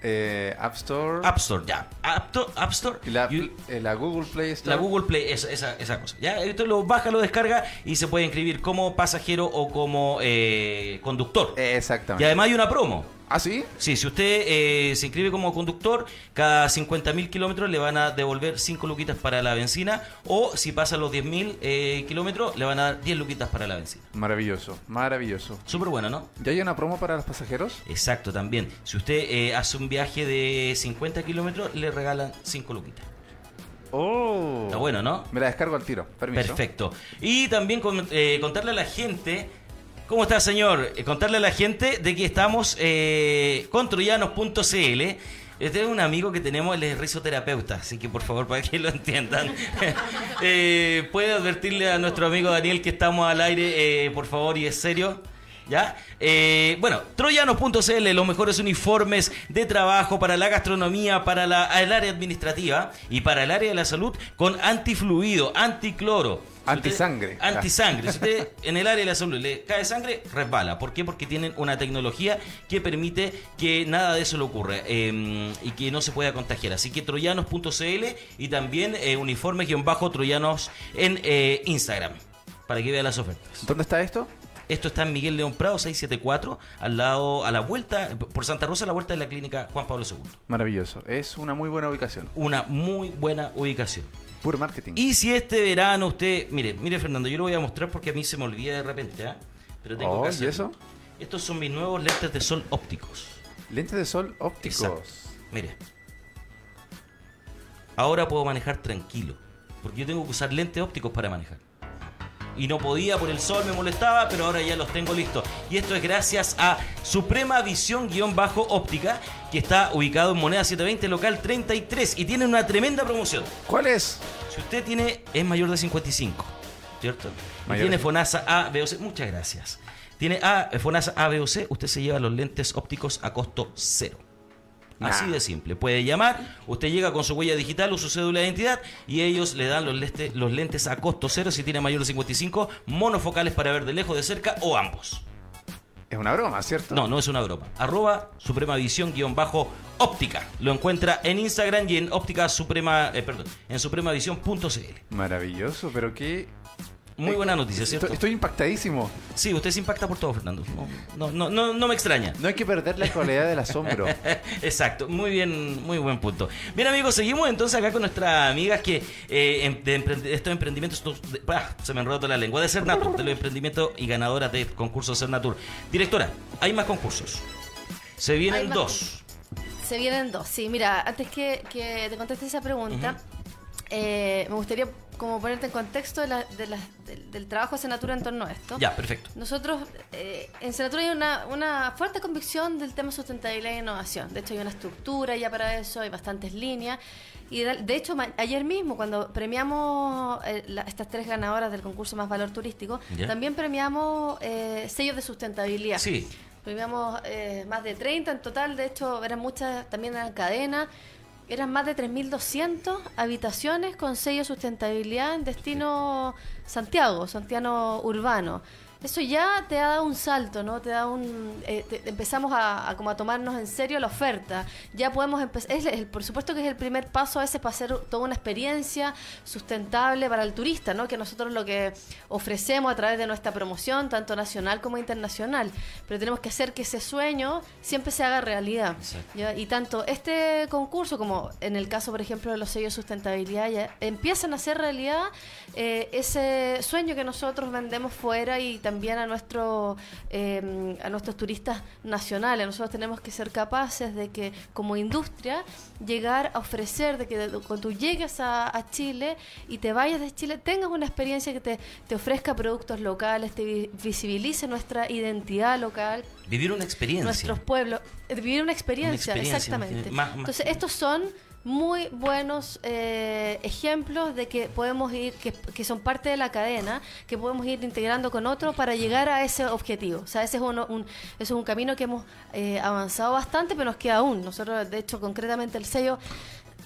Eh, App Store. App Store, ya. App, App Store. La, eh, la Google Play Store. La Google Play, esa, esa, esa cosa. Ya, esto lo baja, lo descarga y se puede inscribir como pasajero o como eh, conductor. Exactamente. Y además hay una promo. ¿Ah, sí? Sí, si usted eh, se inscribe como conductor, cada 50.000 kilómetros le van a devolver 5 luquitas para la benzina. O si pasa los 10.000 eh, kilómetros, le van a dar 10 luquitas para la benzina. Maravilloso, maravilloso. Súper bueno, ¿no? ¿Ya hay una promo para los pasajeros? Exacto, también. Si usted eh, hace un viaje de 50 kilómetros, le regalan 5 luquitas. Oh. Está bueno, ¿no? Me la descargo al tiro. Permiso. Perfecto. Y también con- eh, contarle a la gente, ¿cómo está señor? Eh, contarle a la gente de que estamos eh, con troyanos.cl. Este es un amigo que tenemos, él es risoterapeuta, así que por favor, para que lo entiendan, [laughs] eh, puede advertirle a nuestro amigo Daniel que estamos al aire, eh, por favor, y es serio. ¿Ya? Bueno, troyanos.cl, los mejores uniformes de trabajo para la gastronomía, para el área administrativa y para el área de la salud con antifluido, anticloro. Si Antisangre. Antisangre. Si usted [laughs] en el área de la salud le cae sangre, resbala. ¿Por qué? Porque tienen una tecnología que permite que nada de eso le ocurra eh, y que no se pueda contagiar. Así que troyanos.cl y también eh, uniformes-troyanos en eh, Instagram para que vea las ofertas. ¿Dónde está esto? Esto está en Miguel León Prado 674, al lado, a la vuelta, por Santa Rosa, a la vuelta de la clínica Juan Pablo II. Maravilloso. Es una muy buena ubicación. Una muy buena ubicación. Puro marketing. Y si este verano usted, mire, mire Fernando, yo lo voy a mostrar porque a mí se me olvida de repente, ¿ah? Pero tengo Oh, que ¿y hacerlo. eso? Estos son mis nuevos lentes de sol ópticos. Lentes de sol ópticos. Exacto. Mire. Ahora puedo manejar tranquilo, porque yo tengo que usar lentes ópticos para manejar. Y no podía por el sol, me molestaba, pero ahora ya los tengo listos. Y esto es gracias a Suprema Visión-Óptica, que está ubicado en Moneda 720, local 33, y tiene una tremenda promoción. ¿Cuál es? Si usted tiene, es mayor de 55, ¿cierto? Mayor tiene de- FONASA A, B o C, muchas gracias. Tiene A, FONASA A, B o C, usted se lleva los lentes ópticos a costo cero. Así de simple. Puede llamar, usted llega con su huella digital o su cédula de identidad y ellos le dan los, leste- los lentes a costo cero si tiene mayor de 55, monofocales para ver de lejos, de cerca o ambos. Es una broma, ¿cierto? No, no es una broma. Arroba Suprema Visión guion bajo óptica. Lo encuentra en Instagram y en óptica suprema, eh, perdón, en supremavisión.cl. Maravilloso, pero qué... Muy Eh, buena noticia, ¿cierto? Estoy, estoy impactadísimo. Sí, usted se impacta por todo, Fernando. No, no, no, no, no me extraña. No hay que perder la cualidad del asombro. [laughs] Exacto, muy bien, muy buen punto. Bien amigos, seguimos entonces acá con nuestras amigas que eh, em- de, emprend- de estos emprendimientos, estos- de- se me enredó toda la lengua, de Cernatur, de los emprendimientos y ganadoras de concursos Cernatur. Directora, hay más concursos. Se vienen dos. Se vienen dos, sí. Mira, antes que, que te conteste esa pregunta, eh, me gustaría como ponerte en contexto de la- de la- del, del trabajo de Senatura en torno a esto. Ya, perfecto. Nosotros, eh, en Senatura hay una, una fuerte convicción del tema sustentabilidad e innovación. De hecho, hay una estructura ya para eso, hay bastantes líneas. Y de, hecho, ayer mismo, cuando premiamos eh, la- estas tres ganadoras del concurso Más Valor Turístico, Ya. también premiamos eh, sellos de sustentabilidad. Sí. Premiamos eh, más de 30 en total, de hecho, eran muchas, también eran cadenas. Eran más de 3.200 habitaciones con sello sustentabilidad en destino Santiago, Santiago urbano. Eso ya te ha dado un salto, ¿no? Te da un... eh, te- empezamos a, a como a tomarnos en serio la oferta. Ya podemos empezar... Es por supuesto que es el primer paso a veces para hacer toda una experiencia sustentable para el turista, ¿no? Que nosotros lo que ofrecemos a través de nuestra promoción, tanto nacional como internacional. Pero tenemos que hacer que ese sueño siempre se haga realidad. Y tanto este concurso como en el caso, por ejemplo, de los sellos de sustentabilidad, ya empiezan a hacer realidad eh, ese sueño que nosotros vendemos fuera y también a, nuestro, eh, a nuestros turistas nacionales. Nosotros tenemos que ser capaces de que como industria llegar a ofrecer, de que de- cuando tú llegues a, a Chile y te vayas de Chile, tengas una experiencia que te, te ofrezca productos locales, te vi- visibilice nuestra identidad local Vivir una experiencia. nuestros pueblos, eh, vivir una experiencia, Una experiencia, exactamente. más- más- Entonces, estos son muy buenos eh, ejemplos de que podemos ir, que, que son parte de la cadena, que podemos ir integrando con otros para llegar a ese objetivo. O sea, ese es, uno- un, ese es un camino que hemos eh, avanzado bastante, pero nos queda aún. Nosotros, de hecho, concretamente el sello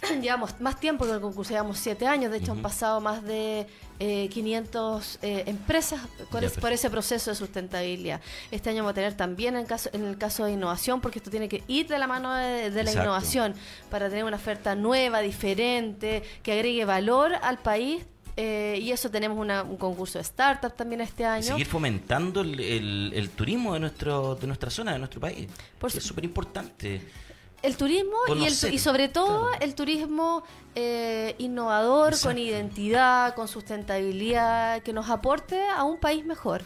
[clears throat] llevamos más tiempo que el concurso, llevamos siete años, de hecho han pasado más de eh, 500 eh, empresas por, Ya, es- por ese proceso de sustentabilidad. Este año vamos a tener también en, caso, en el caso de innovación, porque esto tiene que ir de la mano de, de la Exacto. innovación para tener una oferta nueva, diferente, que agregue valor al país. eh, y eso tenemos una- un concurso de startup también este año. Seguir fomentando el, el- el turismo de nuestro de nuestra zona, de nuestro país. Por Que es súper importante. El turismo y, el, y sobre todo el turismo eh, innovador, con identidad, con sustentabilidad, que nos aporte a un país mejor.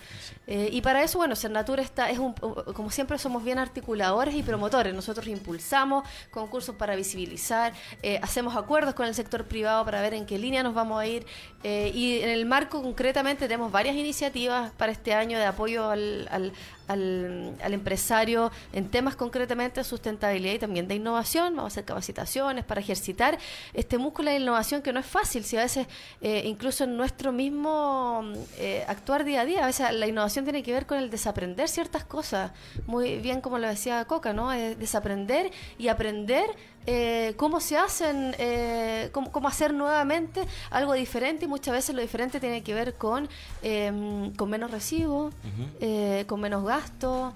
Eh, y para eso, bueno, Cernatura está, es un, como siempre somos bien articuladores y promotores. Nosotros impulsamos concursos para visibilizar, eh, hacemos acuerdos con el sector privado para ver en qué línea nos vamos a ir. y en el marco concretamente tenemos varias iniciativas para este año de apoyo al, al, al- al empresario en temas concretamente de sustentabilidad y también de innovación. Vamos a hacer capacitaciones para ejercitar este músculo de innovación que no es fácil. Si a veces, eh, incluso en nuestro mismo eh, actuar día a día, a veces la innovación tiene que ver con el desaprender ciertas cosas. Muy bien, como lo decía Coca, ¿no? Eh, desaprender y aprender eh, cómo se hacen, eh, cómo, cómo hacer nuevamente algo diferente y muchas veces lo diferente tiene que ver con, eh, con menos residuos, eh, con menos gasto,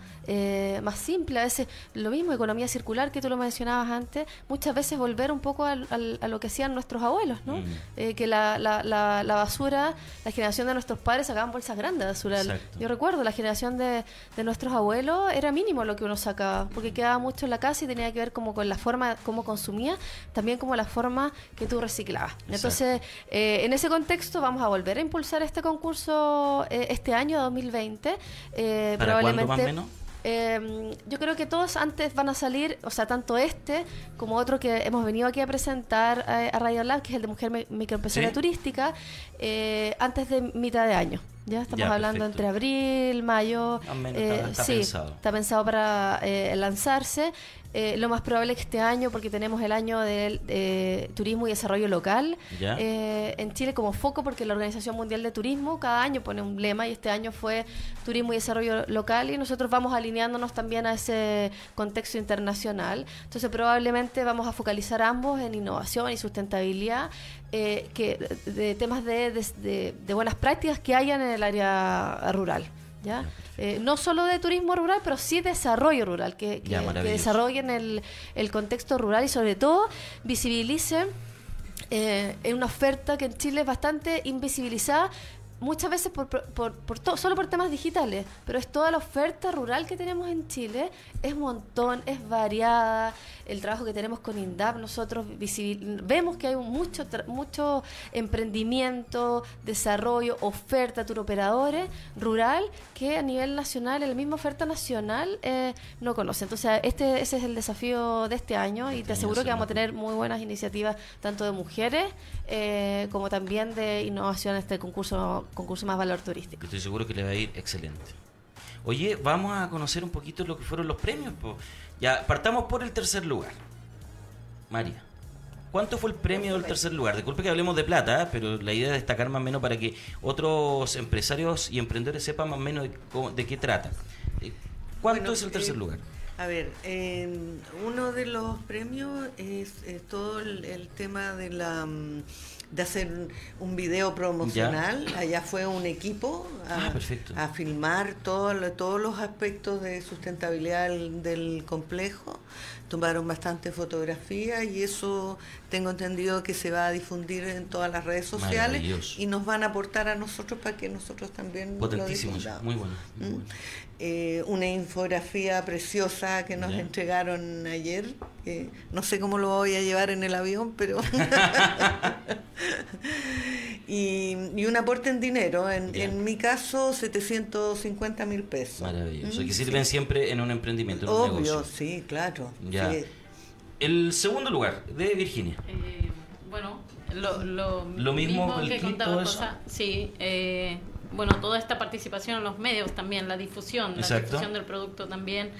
más simple. A veces lo mismo, economía circular que tú lo mencionabas antes, muchas veces volver un poco al- al- a lo que hacían nuestros abuelos, ¿no? Mm. Que la, la, la, la basura, la generación de nuestros padres sacaban bolsas grandes de basura. Exacto. Yo recuerdo, la generación de, de nuestros abuelos era mínimo lo que uno sacaba, porque quedaba mucho en la casa y tenía que ver como con la forma cómo consumía, también como la forma que tú reciclabas. Entonces, eh, en ese contexto vamos a volver a impulsar este concurso eh, este año 2020. eh, ¿Para probablemente más menos? eh, yo creo que todos antes van a salir, o sea, tanto este como otro que hemos venido aquí a presentar eh, a Radio Lab, que es el de Mujer Mi- Microempresaria Sí. Turística, eh, antes de mitad de año. Ya estamos Ya, hablando perfecto. entre abril, mayo. Menos eh, está- está sí, pensado. está pensado para eh, lanzarse. Eh, lo más probable es que este año, porque tenemos el año del de turismo y desarrollo local eh, en Chile como foco, porque la Organización Mundial de Turismo cada año pone un lema y este año fue turismo y desarrollo local y nosotros vamos alineándonos también a ese contexto internacional. Entonces probablemente vamos a focalizar ambos en innovación y sustentabilidad, eh, que de temas de, de- buenas prácticas que hayan en el área rural. ¿ya? Eh, no solo de turismo rural, pero sí desarrollo rural, que, que- desarrollen el, el contexto rural y sobre todo visibilicen eh, en una oferta que en Chile es bastante invisibilizada, muchas veces por, por, por to- solo por temas digitales, pero es toda la oferta rural que tenemos en Chile, es un montón, es variada, el trabajo que tenemos con INDAP, nosotros vemos que hay mucho, mucho emprendimiento, desarrollo, oferta, turoperadores rural que a nivel nacional, en la misma oferta nacional, eh, no conoce. Entonces, este, ese es el desafío de este año y te aseguro que vamos a tener muy buenas iniciativas tanto de mujeres eh, como también de innovación en este concurso, concurso más valor turístico. estoy seguro que le va a ir excelente. Oye, vamos a conocer un poquito lo que fueron los premios. po. Ya, partamos por el tercer lugar. María, ¿cuánto fue el premio del tercer lugar? Disculpe que hablemos de plata, ¿eh? pero la idea es destacar más o menos para que otros empresarios y emprendedores sepan más o menos de, cómo- de qué trata. Eh, ¿Cuánto Bueno, es el tercer eh, lugar? A ver, eh, uno de los premios es, es todo el, el tema de la mm, de hacer un- video promocional. Allá fue un equipo a, Ah, a filmar todo todos los aspectos de sustentabilidad del, del complejo. Tomaron bastante fotografía y eso tengo entendido que se va a difundir en todas las redes sociales y nos van a aportar a nosotros para que nosotros también lo difundamos. muy bueno. muy ¿Mm? bueno. Eh, una infografía preciosa que nos entregaron ayer. que no sé cómo lo voy a llevar en el avión, pero. [laughs] y, y un aporte en dinero. En, en mi caso, 750 mil pesos. Maravilloso. Mm, que sí. sirven siempre en un emprendimiento, en un Obvio, negocio. sí, claro. Ya. Sí. El segundo lugar, de Virginia. Eh, bueno, lo, lo, Lo mismo, el que kit, contaba todo eso. Rosa. Sí, eh, bueno, toda esta participación en los medios también, la difusión, la difusión del producto también.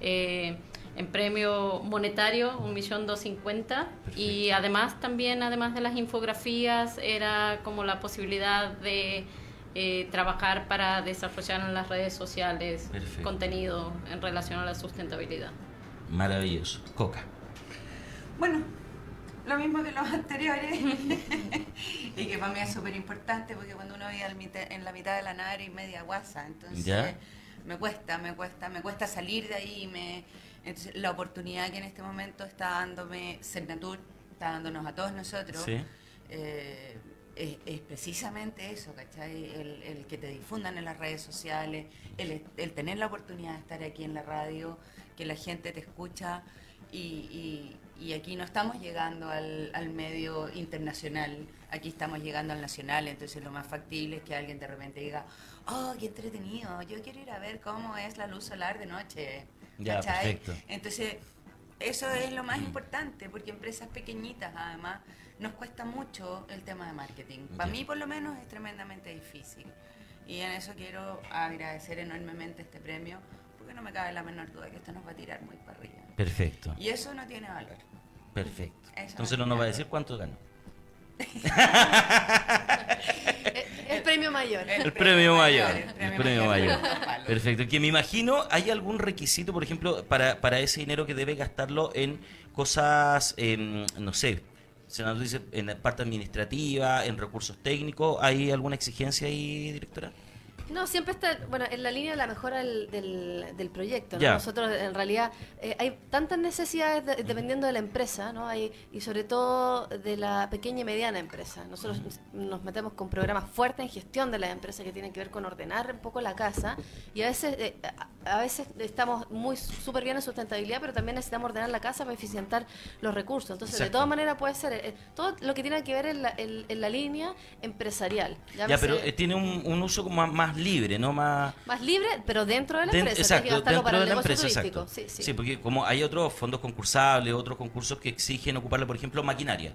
eh, en premio monetario, un millón dos cincuenta y además también, además de las infografías, era como la posibilidad de eh, trabajar para desarrollar en las redes sociales Perfecto. contenido en relación a la sustentabilidad. Maravilloso. Coca. Bueno, lo mismo que los [laughs] anteriores. [laughs] y que para mí es súper importante porque cuando uno vive en la mitad de la nada y media guasa, entonces Ya. me cuesta, me cuesta, me cuesta salir de ahí. y Me, entonces, la oportunidad que en este momento está dándome Cernatur, está dándonos a todos nosotros, Sí. eh, es, es precisamente eso, ¿cachai? El, el que te difundan en las redes sociales, el, el tener la oportunidad de estar aquí en la radio, que la gente te escucha y, y- y aquí no estamos llegando al, al medio internacional, aquí estamos llegando al nacional, entonces lo más factible es que alguien de repente diga, oh, qué entretenido, yo quiero ir a ver cómo es la luz solar de noche. Ya, ¿cachai? perfecto. Entonces, eso es lo más importante, porque empresas pequeñitas, además, nos cuesta mucho el tema de marketing. Para mí, por lo menos, es tremendamente difícil. Y en eso quiero agradecer enormemente este premio, porque no me cabe la menor duda que esto nos va a tirar muy para arriba. Perfecto. Y eso no tiene valor. Perfecto. Eso Entonces no no nos va a decir cuánto ganó. El premio mayor. El premio mayor. el El premio premio mayor. mayor. Perfecto. Que me imagino, ¿hay algún requisito, por ejemplo, para, para ese dinero que debe gastarlo en cosas, em, no sé, se nos dice en la parte administrativa, en recursos técnicos? ¿Hay alguna exigencia ahí, directora? No, siempre está, bueno, en la línea de la mejora del, del, del proyecto. ¿no? Nosotros, en realidad, eh, hay tantas necesidades de- dependiendo de la empresa, ¿no? Hay, y sobre todo de la pequeña y mediana empresa. Nosotros nos metemos con programas fuertes en gestión de las empresas que tienen que ver con ordenar un poco la casa. Y a veces, eh, a, veces estamos muy súper bien en sustentabilidad, pero también necesitamos ordenar la casa para eficientar los recursos. Entonces, de todas maneras, puede ser eh, todo lo que tiene que ver en la, en- en la línea empresarial. Ya, pero eh, tiene un, un uso más, más libre, ¿no? Más... más libre, pero dentro de la empresa. exacto, dentro para de el la empresa, exacto. Sí, sí. porque como hay otros fondos concursables, otros concursos que exigen ocuparle, por ejemplo, maquinaria.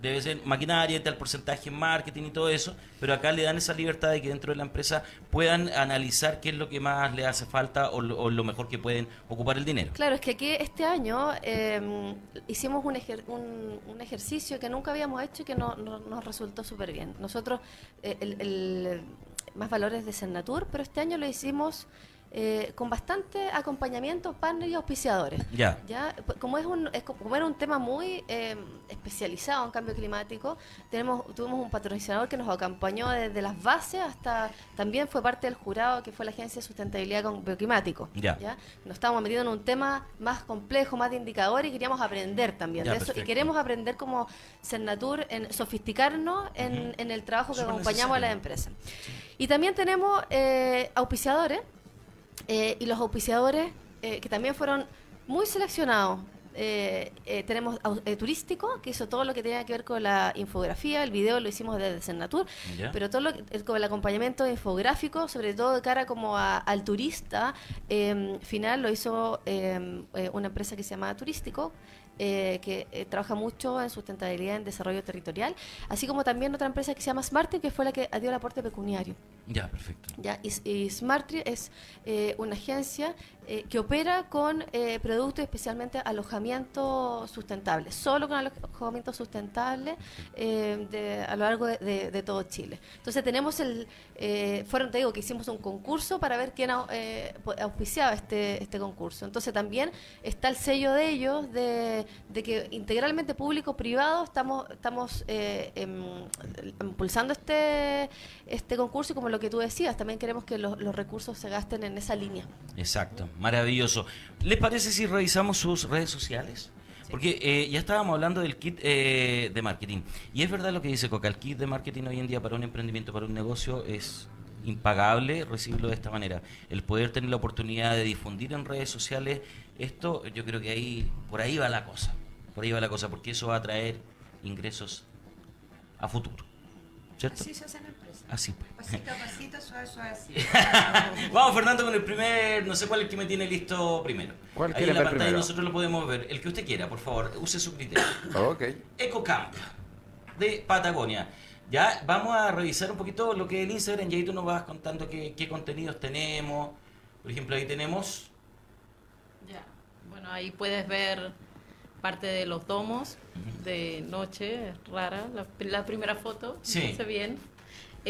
Debe ser maquinaria, tal porcentaje en marketing y todo eso, pero acá le dan esa libertad de que dentro de la empresa puedan analizar qué es lo que más le hace falta o lo, o lo mejor que pueden ocupar el dinero. Claro, es que aquí este año eh, hicimos un, ejer- un, un ejercicio que nunca habíamos hecho y que no, no- nos resultó súper bien. Nosotros, eh, el, el- más valores de Senatur, pero este año lo hicimos eh, con bastante acompañamiento, partners y auspiciadores. Ya. ¿ya? Como, es un, es co- como era un tema muy eh, especializado en cambio climático, tenemos, tuvimos un patrocinador que nos acompañó desde las bases hasta también fue parte del jurado que fue la Agencia de Sustentabilidad con Bioclimático. Ya. Nos estábamos metiendo en un tema más complejo, más de indicadores y queríamos aprender también de eso. perfecto. Y queremos aprender como Cernatur en sofisticarnos en, el trabajo que acompañamos a las empresas. Y también tenemos eh, auspiciadores eh, y los auspiciadores eh, que también fueron muy seleccionados. Eh, eh, tenemos turístico que hizo todo lo que tenía que ver con la infografía, el video lo hicimos desde Cernatur, Ya. pero todo lo que- con el acompañamiento infográfico, sobre todo de cara como a- al turista, final lo hizo una empresa que se llama Turístico, eh, que eh, trabaja mucho en sustentabilidad, en desarrollo territorial, así como también otra empresa que se llama Smarty, que fue la que dio el aporte pecuniario. Ya, perfecto. Ya, y, y Smartry es eh, una agencia eh, que opera con eh, productos, especialmente alojamiento sustentable, solo con alojamiento sustentable eh, de- a lo largo de, todo Chile. Entonces tenemos el, eh, fueron, te digo, que hicimos un concurso para ver quién auspiciaba este, este concurso. Entonces también está el sello de ellos, de, de que integralmente público-privado estamos, estamos em, impulsando este, este concurso y como lo que tú decías, también queremos que los, los recursos se gasten en esa línea. Exacto, maravilloso. ¿Les parece si revisamos sus redes sociales? Porque eh, ya estábamos hablando del kit eh, de marketing. Y es verdad lo que dice Coca, el kit de marketing hoy en día para un emprendimiento, para un negocio, es impagable recibirlo de esta manera. El poder tener la oportunidad de difundir en redes sociales, esto yo creo que ahí por ahí va la cosa. Por ahí va la cosa, porque eso va a traer ingresos a futuro. ¿Cierto? Así se hace en la empresa. Así pues. Pasito a pasito, suave, suave, así. [laughs] Vamos, Fernando, con el primer. No sé cuál es el que me tiene listo primero. ¿Cuál Ahí en la pantalla primero? nosotros lo podemos ver. El que usted quiera, por favor, use su criterio. [coughs] Ok. EcoCamp de Patagonia. Ya vamos a revisar un poquito lo que es el Instagram y ahí tú nos vas contando qué, qué contenidos tenemos. Por ejemplo, ahí tenemos. Ya. Bueno, ahí puedes ver parte de los domos de noche, es rara, la, la primera foto, Sí. se bien.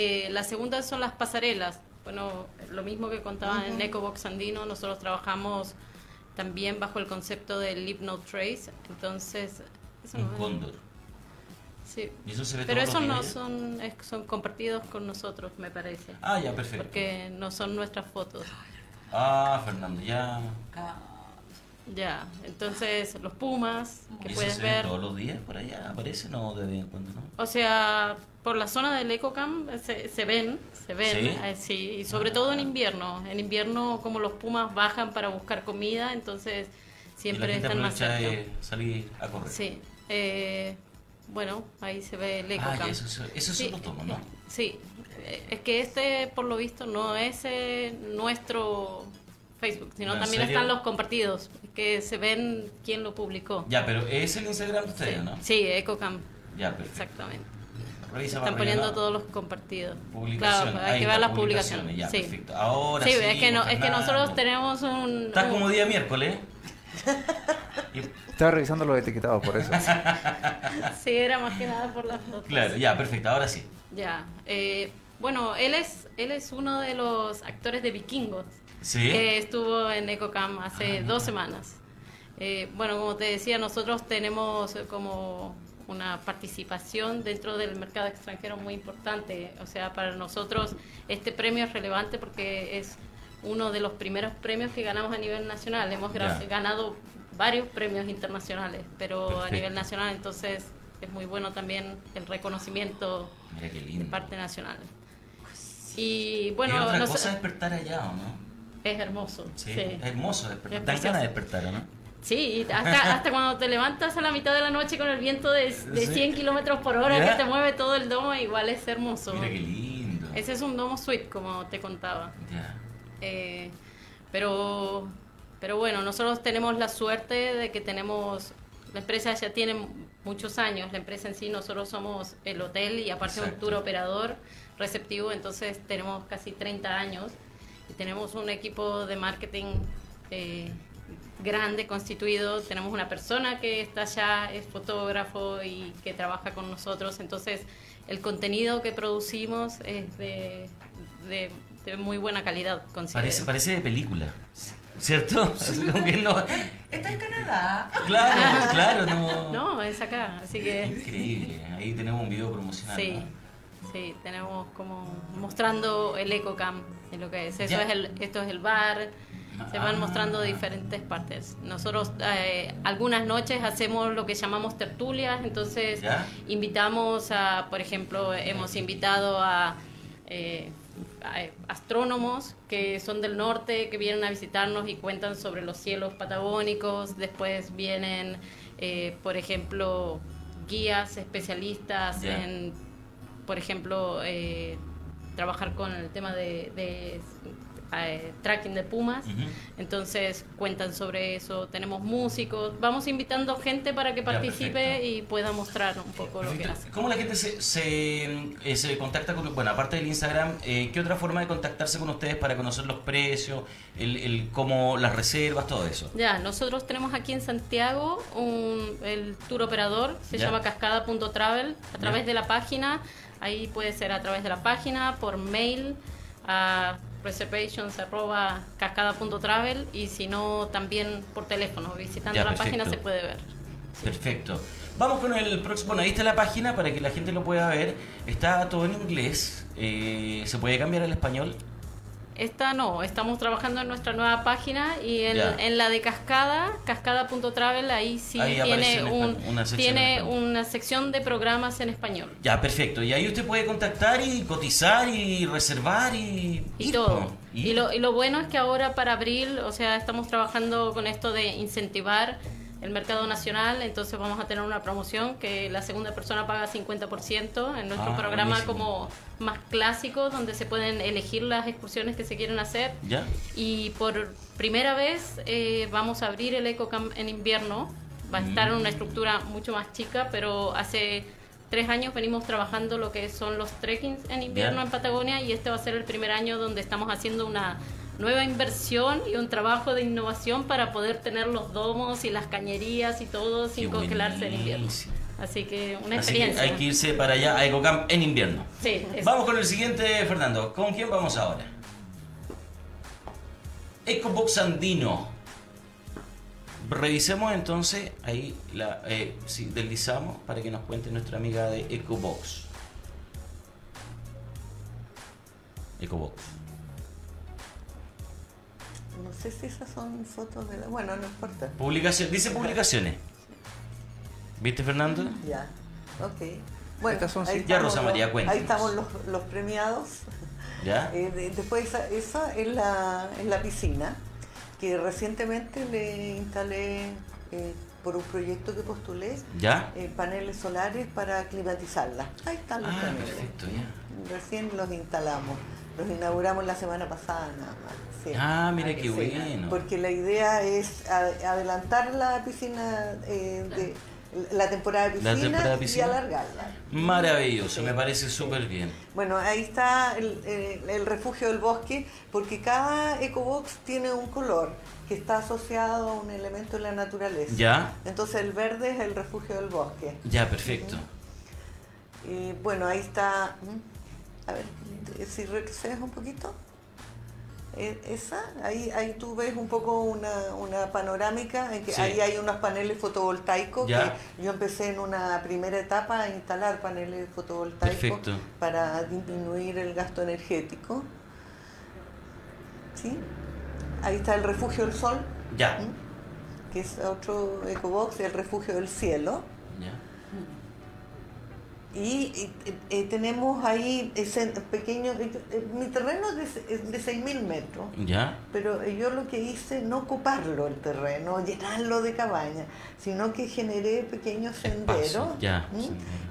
Eh, la segunda son las pasarelas. Bueno, lo mismo que contaba en EcoBox Andino, nosotros trabajamos también bajo el concepto del Leave No Trace, entonces... eso Un no cóndor. Sí. ¿Y eso se ve Pero esos no son, es- son compartidos con nosotros, me parece. Ah, ya, perfecto. Porque no son nuestras fotos. Ah, Fernando, ya. Ya, entonces los pumas, que ¿Y eso puedes se ve ver. todos los días por allá? ¿Aparecen o de vez en cuando no? O sea, por la zona del EcoCamp eh, se, se ven, se ven, ¿Sí? eh, sí, y sobre todo Ah. en invierno. En invierno, como los pumas bajan para buscar comida, entonces y siempre la gente están más cerca. salir a correr. Sí, eh, bueno, ahí se ve el Ah, ya, esos Sí, son los tomos, ¿no? Sí, es que este, por lo visto, no es eh, nuestro Facebook, sino ¿En también serio? están los compartidos, que se ven quién lo publicó. Ya, pero es el Instagram de ustedes, sí, ¿no? sí, EcoCamp, Ya, perfecto. exactamente. Revisa Están poniendo todos los compartidos. Publicaciones. Claro, hay Ahí que ver las publicaciones. Ya, sí. perfecto. Ahora Sí, sí. es que no, es que Fernando. nosotros tenemos un, Estás un- como día miércoles. Y- [laughs] Estaba revisando los etiquetados por eso. [laughs] Sí, era más que nada por las fotos. claro, ya, perfecto, ahora sí. Ya. eh, bueno, él es, él es uno de los actores de Vikingos. ¿Sí? que estuvo en EcoCam hace Ah, dos semanas. Eh, bueno, como te decía, nosotros tenemos eh, como una participación dentro del mercado extranjero muy importante. O sea, para nosotros este premio es relevante porque es uno de los primeros premios que ganamos a nivel nacional. Hemos ganado varios premios internacionales, pero a nivel nacional entonces es muy bueno también el reconocimiento de parte nacional. Y bueno, es otra nos- cosa despertar allá, ¿o no? Es hermoso. Sí, sí. es hermoso despertar. Es Dan ganas de despertar, ¿o no? Sí, hasta, [laughs] hasta cuando te levantas a la mitad de la noche con el viento de, de Sí. 100 kilómetros por hora ¿Ya? que te mueve todo el domo, igual es hermoso. Mira qué lindo. Ese es un domo suite, como te contaba. Ya. Eh, pero, pero bueno, nosotros tenemos la suerte de que tenemos, la empresa ya tiene muchos años, la empresa en sí, nosotros somos el hotel y aparte un tour operador receptivo, entonces tenemos casi 30 años tenemos un equipo de marketing eh, grande constituido, tenemos una persona que está allá, es fotógrafo y que trabaja con nosotros, entonces el contenido que producimos es de, de, de muy buena calidad. considero. Parece, parece de película. ¿Cierto? [laughs] Así como que no. Está en Canadá. Claro, claro, no. [laughs] No, es acá, así que Increíble. Ahí tenemos un video promocional. sí, ¿no? Sí, tenemos como mostrando el EcoCam, es lo que es. Eso es el, esto es el bar. Se van Ah. mostrando diferentes partes. Nosotros eh, algunas noches hacemos lo que llamamos tertulias, entonces invitamos a, por ejemplo, hemos invitado a, eh, a, eh, astrónomos que son del norte, que vienen a visitarnos y cuentan sobre los cielos patagónicos. Después vienen, eh, por ejemplo, guías especialistas en, por ejemplo, eh, trabajar con el tema de, de, eh, tracking de pumas. Ujú. Entonces cuentan sobre eso, tenemos músicos, vamos invitando gente para que Ya, participe perfecto. y pueda mostrar un poco lo que Perfecto. hace. ¿Cómo la gente se, se, eh, se contacta con, bueno, aparte del Instagram, eh, qué otra forma de contactarse con ustedes para conocer los precios, el, el cómo las reservas, todo eso? Ya, nosotros tenemos aquí en Santiago un, el tour operador, se Ya. llama cascada.travel, a Ya. través de la página, ahí puede ser a través de la página, por mail, a reservations.cascada.travel y si no también por teléfono, visitando Ya, la página se puede ver. Perfecto. Vamos con el próximo. Bueno, ahí está la página para que la gente lo pueda ver. Está todo en inglés. Eh, ¿Se puede cambiar al español? Esta no, estamos trabajando en nuestra nueva página y en, la de Cascada, cascada.travel, ahí sí Ahí tiene, en un, una sección en tiene una sección de programas en español. Ya, perfecto. Y ahí usted puede contactar y cotizar y reservar y... Y ir, todo. Y lo, y lo bueno es que ahora para abril, o sea, estamos trabajando con esto de incentivar el mercado nacional, entonces vamos a tener una promoción que la segunda persona paga 50% en nuestro Ah, programa buenísimo. como más clásico, donde se pueden elegir las excursiones que se quieren hacer. ¿Ya? Y por primera vez eh, vamos a abrir el EcoCamp en invierno. Va a estar en una estructura mucho más chica, pero hace tres años venimos trabajando lo que son los trekkings en invierno Ya. en Patagonia y este va a ser el primer año donde estamos haciendo una nueva inversión y un trabajo de innovación para poder tener los domos y las cañerías y todo sin Qué congelarse en invierno. Así que una Así que experiencia. hay que irse para allá a EcoCamp en invierno. Sí, Vamos con el siguiente, Fernando. ¿Con quién vamos ahora? EcoBox Andino. Revisemos entonces, ahí la, eh, sí, deslizamos para que nos cuente nuestra amiga de EcoBox. EcoBox. No sé si esas son fotos de la... Bueno, no importa. Publicación, dice publicaciones. ¿Viste, Fernando? Ya, ok. Bueno, Estas son ahí. Ya, estamos Rosa María, los- cuéntanos. Ahí estamos los, los premiados. ¿Ya? [laughs] Eh, de- después esa, esa es, la, es la piscina que recientemente le instalé eh, por un proyecto que postulé ¿Ya? eh, paneles solares para climatizarla. Ahí están los Ah, paneles. perfecto, ya. Recién los instalamos. Los inauguramos la semana pasada nada más. Sí. Ah, mira qué bueno. Porque la idea es adelantar la piscina eh, de la temporada de La piscina, temporada de piscina. y alargarla. Maravilloso, Sí. me parece súper bien. Bueno, ahí está el, el- el refugio del bosque, porque cada ecobox tiene un color que está asociado a un elemento de la naturaleza. ¿Ya? Entonces el verde es el refugio del bosque. Ya, perfecto. Y bueno, ahí está. ¿Mm? A ver, si retrocedes un poquito. Eh, Esa, ahí, ahí tú ves un poco una, una panorámica en que Sí. ahí hay unos paneles fotovoltaicos Ya. que yo empecé en una primera etapa a instalar paneles fotovoltaicos Perfecto. para disminuir el gasto energético. ¿Sí? Ahí está el refugio del sol, Ya. ¿Mm? que es otro ecobox, el refugio del cielo. Y eh, eh, tenemos ahí ese pequeño, eh, mi terreno es de, se- es de 6.000 metros, Ya. pero yo lo que hice, no ocuparlo el terreno, llenarlo de cabañas, sino que generé pequeños senderos. Ya.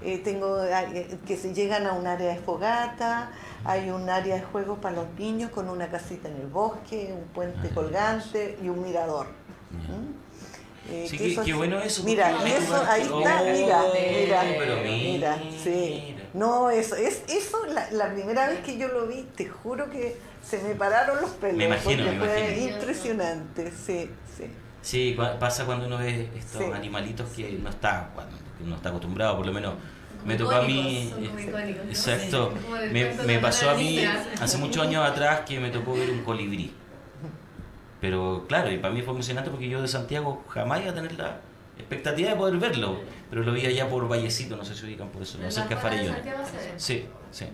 Eh, tengo eh, que se llegan a un área de fogata, hay un área de juegos para los niños con una casita en el bosque, un puente Ah, colgante y un mirador. Eh, Sí, que qué- eso qué es- bueno eso, Mira, y eso ahí está, Oh, mira, mira, pero mira, sí. mira. No, eso, es, eso la, la primera vez que yo lo vi, te juro que se me pararon los pelos. Me imagino, porque me fue imagino. impresionante, sí, sí. Sí, pasa cuando uno ve estos Sí. animalitos que no está, cuando- que no está acostumbrado, por lo menos Me tocó a mí, exacto, me, me pasó a mí hace muchos años atrás que me tocó ver un colibrí. Pero claro, y para mí fue emocionante porque yo de Santiago jamás iba a tener la expectativa de poder verlo. Pero lo vi allá por Vallecito, no sé si ubican por eso, no cerca de Farellón. Sí, sí.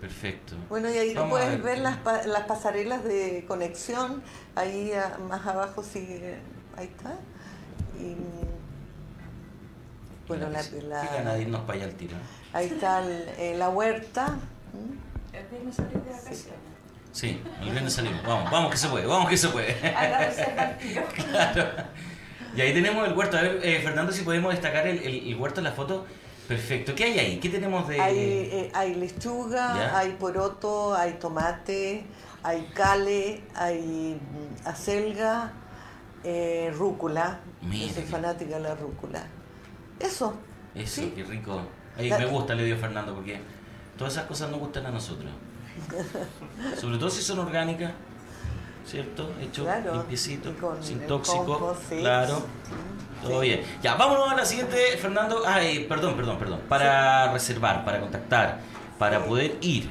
Perfecto. Bueno, y ahí tú puedes ver, las, las pasarelas de conexión, ahí más abajo sigue, ahí está. Y, bueno, la, la, irnos para allá al tiro. Ahí está eh, la huerta. El viernes salimos de. Sí, el viernes salimos. Vamos, vamos que se puede, vamos que se puede. [laughs] [laughs] claro. Y ahí tenemos el huerto. A ver, eh, Fernando, si podemos destacar el, el, huerto en la foto. Perfecto. ¿Qué hay ahí? ¿Qué tenemos de...? Hay, eh, hay lechuga, hay poroto, hay tomate, hay cale, hay mm, acelga, eh, rúcula. Yo soy fanática de la rúcula. Eso. Eso, qué rico. Me gusta, le dio Fernando, porque todas esas cosas nos gustan a nosotros. [laughs] Sobre todo si son orgánicas. ¿cierto? Hecho limpiecito, sin tóxico, claro. Todo bien. Ya, vámonos a la siguiente, Fernando. Ay, perdón, perdón, perdón. Para reservar, para contactar, para poder ir.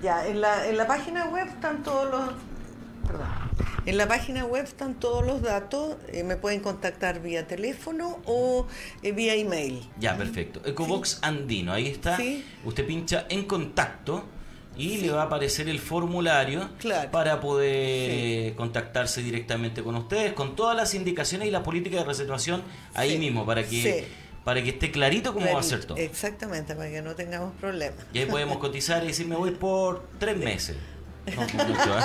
Ya, en la, en la página web están todos los. Perdón. En la página web están todos los datos. Eh, me pueden contactar vía teléfono o eh, vía email. Ya, perfecto. Ecobox Andino, ahí está. Usted pincha en contacto y le va a aparecer el formulario para poder contactarse directamente con ustedes, con todas las indicaciones y la política de reservación ahí mismo, para que, para que esté clarito cómo va a ser todo. Exactamente, para que no tengamos problemas. Y ahí podemos [laughs] cotizar y decir, me voy por tres meses. No, mucho,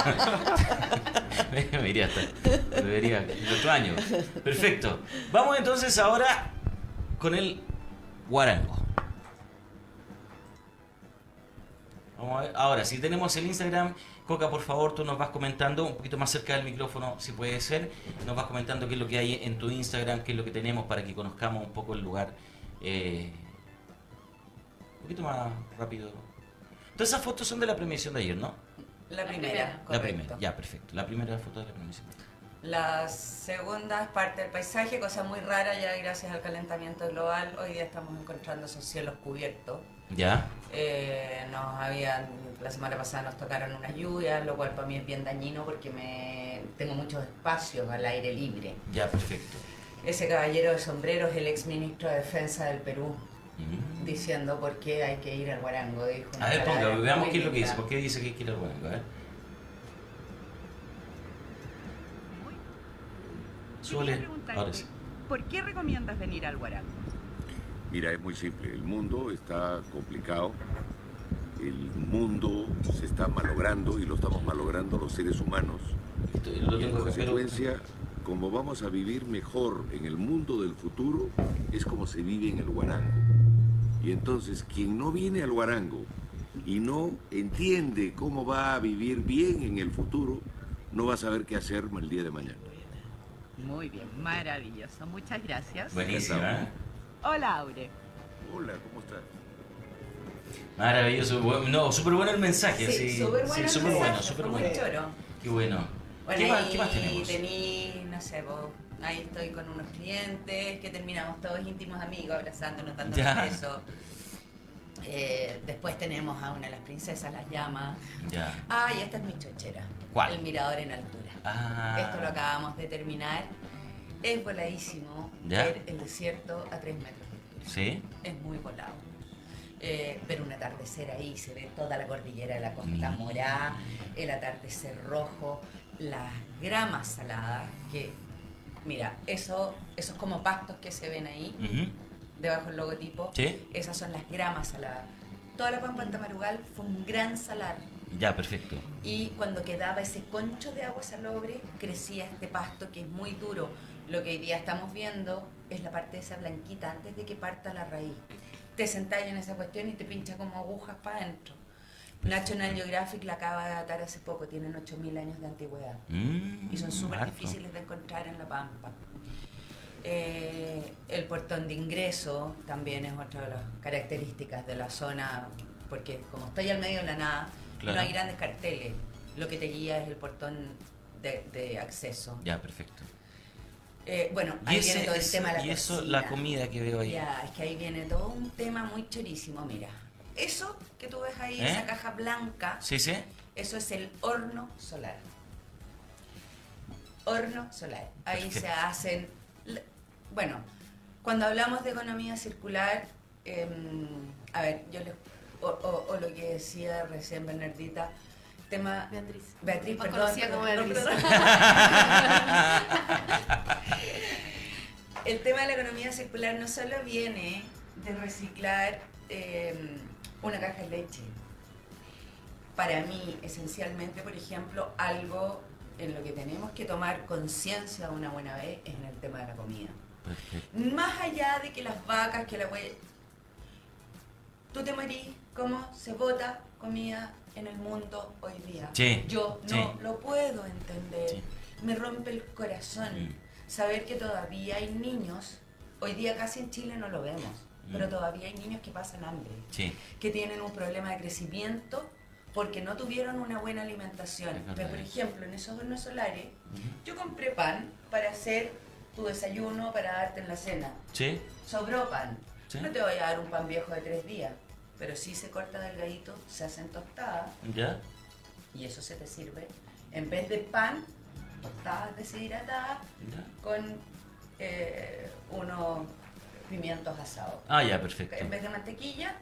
¿eh? [laughs] me iría hasta me iría el otro año. Perfecto. Vamos entonces ahora con el guarango. Ahora, si tenemos el Instagram, Coca, por favor, tú nos vas comentando un poquito más cerca del micrófono, si puede ser. Nos vas comentando qué es lo que hay en tu Instagram, qué es lo que tenemos para que conozcamos un poco el lugar. Eh, un poquito más rápido. Todas esas fotos son de la premiación de ayer, ¿no? La primera, La primera, ya, perfecto. La primera foto de la premiación. La segunda es parte del paisaje, cosa muy rara ya gracias al calentamiento global. Hoy día estamos encontrando esos cielos cubiertos. Ya. Eh, nos habían, la semana pasada nos tocaron unas lluvias, lo cual para mí es bien dañino porque me tengo muchos espacios al aire libre. Ya, perfecto. Ese caballero de sombrero es el ex ministro de Defensa del Perú, mm. diciendo por qué hay que ir al Guarango. Dijo a ver, ponga, veamos qué es lo que dice. ¿Por qué dice que hay que ir al Guarango? A ver. ¿Por qué recomiendas venir al Guarango? Mira, es muy simple. El mundo está complicado. El mundo se está malogrando y lo estamos malogrando los seres humanos. Y en consecuencia, como vamos a vivir mejor en el mundo del futuro, es como se vive en el Guarango. Y entonces, quien no viene al Guarango y no entiende cómo va a vivir bien en el futuro, no va a saber qué hacer el día de mañana. Muy bien, maravilloso. Muchas gracias. Buenísima. Hola, Aure. Hola, ¿cómo estás? Maravilloso. No, súper bueno el mensaje. Sí, súper bueno. Sí, súper bueno, súper bueno. Qué bueno. ¿Qué, más, ¿Qué, más, tenemos? Tení, no sé, vos, ahí estoy con unos clientes que terminamos todos íntimos amigos, abrazándonos, dándonos besos. Eh, después tenemos a una de las princesas, las llamas. Ya. Ah, y esta es mi chochera. ¿Cuál? El mirador en altura. Ah. Esto lo acabamos de terminar. Es voladísimo ver el desierto a tres metros de altura. ¿Sí? Es muy volado. Eh, ver un atardecer ahí, se ve toda la cordillera de la costa mm. morada, el atardecer rojo, las gramas saladas, que, mira, eso, esos como pastos que se ven ahí, debajo del logotipo, esas son las gramas saladas. Toda la pampa Tamarugal fue un gran salar ya, perfecto. Y cuando quedaba ese concho de agua salobre, crecía este pasto que es muy duro. Lo que hoy día estamos viendo es la parte de esa blanquita antes de que parta la raíz. Te sentás en esa cuestión y te pincha como agujas para adentro. National Geographic la acaba de datar hace poco, tienen 8.000 años de antigüedad. Mm, y son súper difíciles de encontrar en La Pampa. Eh, el portón de ingreso también es otra de las características de la zona, porque como estoy al medio de la nada, no hay grandes carteles. Lo que te guía es el portón de, acceso. Ya, perfecto. Eh, bueno, ahí ese- viene todo el ese- tema de la y eso, cocina. la comida que veo ahí. Ya, es que ahí viene todo un tema muy chorísimo, mira. Eso que tú ves ahí, ¿Eh? esa caja blanca, Sí, sí. eso es el horno solar. Horno solar. Ahí se hacen... Bueno, cuando hablamos de economía circular, em, a ver, yo les... O, o- o lo que decía recién Bernardita, tema... Beatriz. Beatriz, perdón. conocida como Beatriz. perdón. [laughs] [laughs] El tema de la economía circular no solo viene de reciclar eh, una caja de leche. Para mí, esencialmente, por ejemplo, algo en lo que tenemos que tomar conciencia una buena vez es en el tema de la comida. Perfecto. Más allá de que las vacas, que la hue... Tú te morís, cómo se bota comida en el mundo hoy día. Sí, Yo no sí. lo puedo entender. Sí. Me rompe el corazón. Saber que todavía hay niños, hoy día casi en Chile no lo vemos, Mm. pero todavía hay niños que pasan hambre, Sí. que tienen un problema de crecimiento porque no tuvieron una buena alimentación. Pero, por ejemplo, en esos hornos solares, yo compré pan para hacer tu desayuno, para darte en la cena. Sí. Sobró pan. Sí. No te voy a dar un pan viejo de tres días, pero sí se corta delgadito, se hacen tostadas ¿Ya? y eso se te sirve. En vez de pan, tostadas deshidratadas con eh, unos pimientos asados. Ah, ya, perfecto. En vez de mantequilla,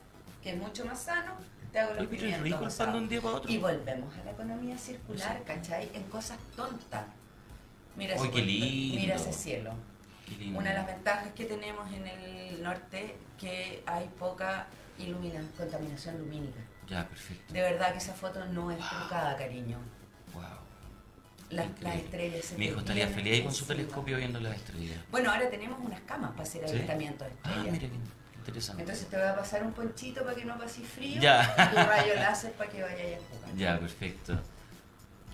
que es mucho más sano, te hago los pimientos rico asados. de un día para otro. Y volvemos a la economía circular, ¿cachai? En cosas tontas. Mira, ese- lindo. mira ese cielo. Qué lindo. Una de las ventajas que tenemos en el norte que hay poca ilumina, contaminación lumínica. Ya, perfecto. De verdad que esa foto no es trucada, cariño. Wow. Las, las estrellas Mi hijo estaría feliz ahí con su telescopio viendo las estrellas. Bueno, ahora tenemos unas camas para hacer ¿Sí? avistamientos de Ah, estrellas. mira, qué interesante. Entonces te voy a pasar un ponchito para que no pases frío Ya. y tu rayo láser para que vayas a jugar. Ya, perfecto.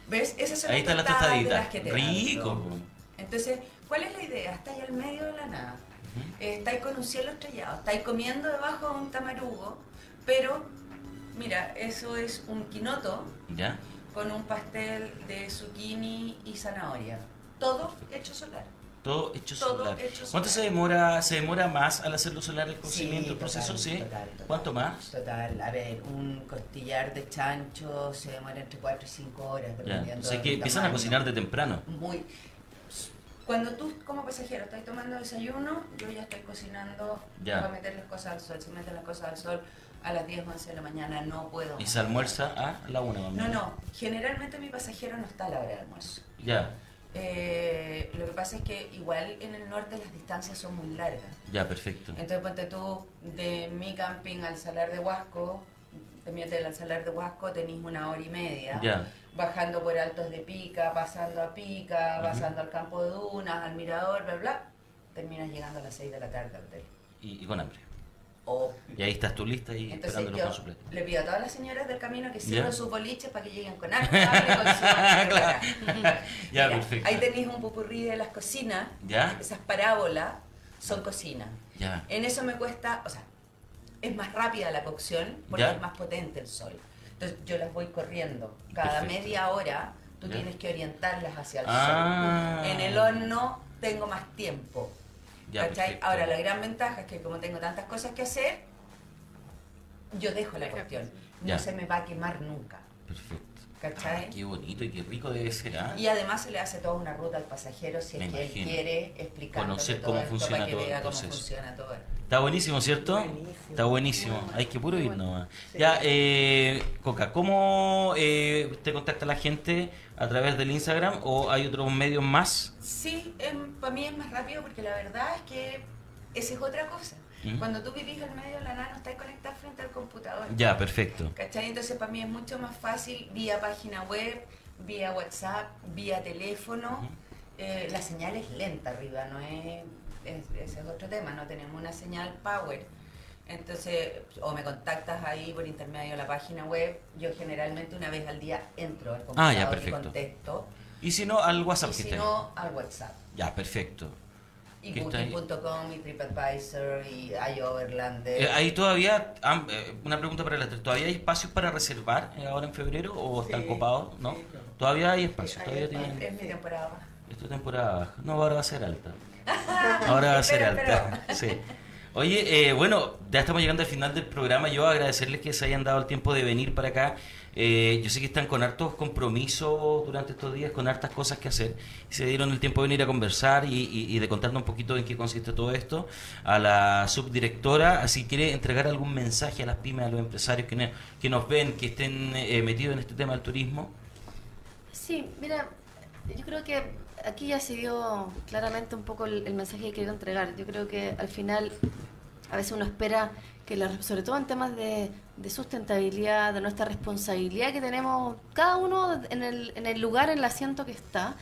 ¿Ves? Esas son Ahí está la tostadita. que te Rico. Entonces, ¿cuál es la idea? Estáis al medio de la nada. Eh, estáis con un cielo estrellado. Estáis comiendo debajo de un tamarugo, pero, mira, eso es un quinoto ¿Ya? Con un pastel de zucchini y zanahoria. Todo hecho solar. Todo hecho Todo solar. hecho ¿Cuánto se demora, se demora más al hacerlo solar el cocimiento, el total, proceso? Sí. total, total. ¿Cuánto más? Total, a ver, un costillar de chancho se demora entre 4 y 5 horas. Ya. dependiendo O sea que empiezan a cocinar de temprano. Muy. Cuando tú como pasajero estás tomando desayuno, yo ya estoy cocinando Ya. para meter las cosas al sol. Si metes las cosas al sol a las 10 o 11 de la mañana, no puedo. Y se almuerza a la una, más o No, menos. no. Generalmente mi pasajero no está a la hora de almuerzo. Ya, Eh, lo que pasa es que igual en el norte las distancias son muy largas. ya, perfecto. Entonces ponte tú de mi camping al salar de Huasco, metes al salar de Huasco, tenés una hora y media. Ya. Bajando por altos de pica, pasando a pica, pasando al campo de dunas, al mirador, bla, bla. Terminas llegando a las 6 de la tarde al hotel. Y, y con hambre. Obvio. Y ahí estás tú lista y esperándolo con su plato. le pido a todas las señoras del camino que cierren sus boliches para que lleguen con su [laughs] hambre Claro. [laughs] Ya, Mira, perfecto. Ahí tenéis un pupurrí de las cocinas. Ya. Esas parábolas son cocinas. Ya. En eso me cuesta, o sea, es más rápida la cocción porque Ya. es más potente el sol. Entonces yo las voy corriendo. Cada Perfecto. media hora tú Ya. tienes que orientarlas hacia el Ah. sol. En el horno tengo más tiempo. Ya, ¿cachai? perfecto. Ahora la gran ventaja es que como tengo tantas cosas que hacer, yo dejo la cuestión. No Ya. se me va a quemar nunca. Perfecto. ¿Cachai? Ah, qué bonito y qué rico debe ser, ¿ah? Y además se le hace toda una ruta al pasajero si Me es que él quiere explicar Conocer todo cómo esto funciona para que todo el vea cómo proceso. funciona todo esto. Está buenísimo, ¿cierto? Está buenísimo. Hay que puro ir nomás. Ya, eh, Coca, ¿cómo eh, te contacta la gente a través del Instagram o hay otros medios más? Sí, para mí es más rápido porque la verdad es que esa es otra cosa. ¿Mm? Cuando tú vivís en medio de la nada, no estás conectado frente al computador. Ya, perfecto. ¿Cachai? Entonces para mí es mucho más fácil vía página web, vía WhatsApp, vía teléfono. Eh, la señal es lenta arriba, no es, es- ese es otro tema, no tenemos una señal power. Entonces, o me contactas ahí por intermedio de la página web, yo generalmente una vez al día entro al Ah, computador ya, y contesto. Y si no, al WhatsApp Y que si no, al WhatsApp. Ya, perfecto. Y. Booking.com y TripAdvisor y iOverlander. Eh, ahí todavía, eh, una pregunta para la ¿todavía hay espacios para reservar eh, ahora en febrero o están copados? ¿No? Todavía hay espacios, todavía tienen... Es mi temporada. Esta temporada baja. No, ahora va a ser alta. [laughs] Ahora va a ser alta. Sí. Oye, eh, bueno, ya estamos llegando al final del programa. Yo agradecerles que se hayan dado el tiempo de venir para acá. Eh, yo sé que están con hartos compromisos durante estos días, con hartas cosas que hacer. se dieron el tiempo de venir a conversar y, de contarnos un poquito en qué consiste todo esto. A la subdirectora, si quiere entregar algún mensaje a las pymes, a los empresarios que, que nos ven, que estén eh, metidos en este tema del turismo. Sí, mira, yo creo que aquí ya se dio claramente un poco el, mensaje que quiero entregar. Yo creo que al final a veces uno espera que, sobre todo en temas de, sustentabilidad, de nuestra responsabilidad que tenemos cada uno en el, en el lugar, en el asiento que está,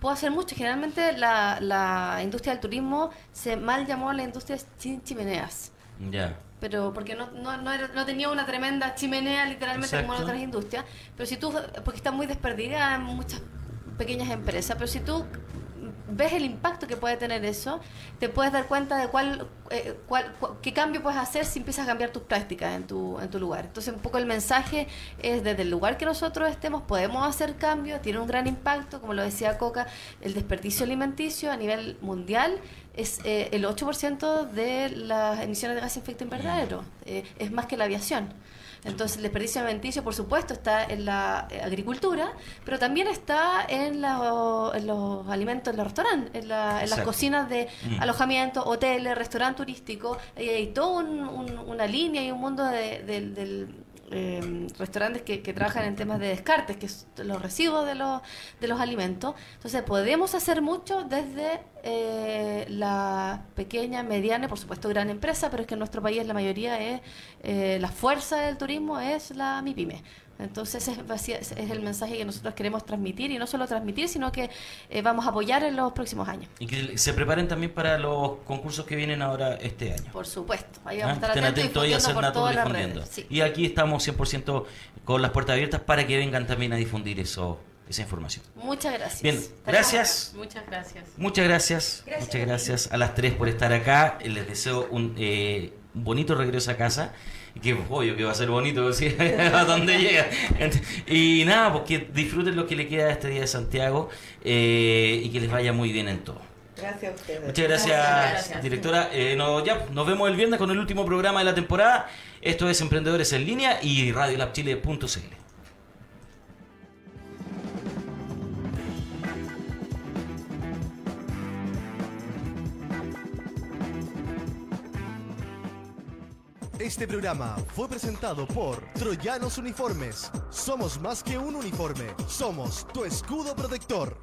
puede hacer mucho. Generalmente la, la industria del turismo se mal llamó la industria sin chimeneas. Ya. Pero porque no, no, no, tenía una tremenda chimenea literalmente como en otras industrias. Pero si tú, porque está muy desperdigada en muchas pequeñas empresas, pero si tú ves el impacto que puede tener eso, te puedes dar cuenta de cuál, eh, cuál, qué cambio puedes hacer si empiezas a cambiar tus prácticas en tu, en tu lugar. Entonces, un poco el mensaje es desde el lugar que nosotros estemos, podemos hacer cambios, tiene un gran impacto, como lo decía Coca, el desperdicio alimenticio a nivel mundial es eh, el 8% de las emisiones de gas efecto invernadero, eh, es más que la aviación. Entonces, el desperdicio alimenticio, por supuesto, está en la eh, agricultura, pero también está en, los alimentos, en los restaurantes, en, las cocinas de mm. alojamiento, hoteles, restaurante turístico, y hay toda una línea y un mundo del eh, restaurantes que, trabajan en temas de descartes, que son los residuos de los, de los alimentos. Entonces, podemos hacer mucho desde eh, la pequeña, mediana, por supuesto gran empresa, pero es que en nuestro país la mayoría es, eh, la fuerza del turismo es la MIPYME. Entonces es, es, el mensaje que nosotros queremos transmitir y no solo transmitir, sino que eh, vamos a apoyar en los próximos años. Y que se preparen también para los concursos que vienen ahora este año. Por supuesto, ahí vamos a ah, estar atentos, y hacer por todas las redes. Y aquí estamos 100% con las puertas abiertas para que vengan también a difundir eso esa información. Muchas gracias. Bien, gracias. Muchas gracias. Muchas gracias. Muchas gracias a las tres por estar acá. Les deseo un, eh, un bonito regreso a casa que obvio que va a ser bonito [laughs] a donde llega. Y nada, pues que disfruten lo que le queda este día de Santiago eh, y que les vaya muy bien en todo. Gracias a ustedes. Muchas gracias, directora. Eh, no, ya, nos vemos el viernes con el último programa de la temporada. Esto es Emprendedores en Línea y radiolabchile.cl. Este programa fue presentado por Troyanos Uniformes. Somos más que un uniforme, somos tu escudo protector.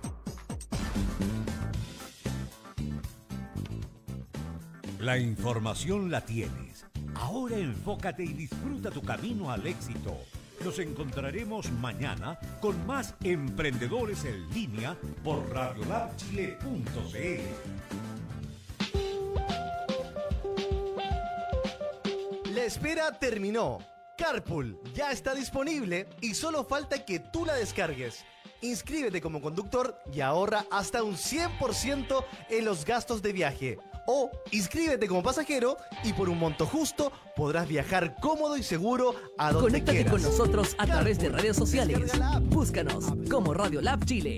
La información la tienes. Ahora enfócate y disfruta tu camino al éxito. Nos encontraremos mañana con más emprendedores en línea por radiolabchile.cl. La espera terminó. Carpool ya está disponible y solo falta que tú la descargues. Inscríbete como conductor y ahorra hasta un 100% en los gastos de viaje. O inscríbete como pasajero y por un monto justo podrás viajar cómodo y seguro a donde Conéctate con nosotros a través de redes sociales. Búscanos como Radio Lab Chile.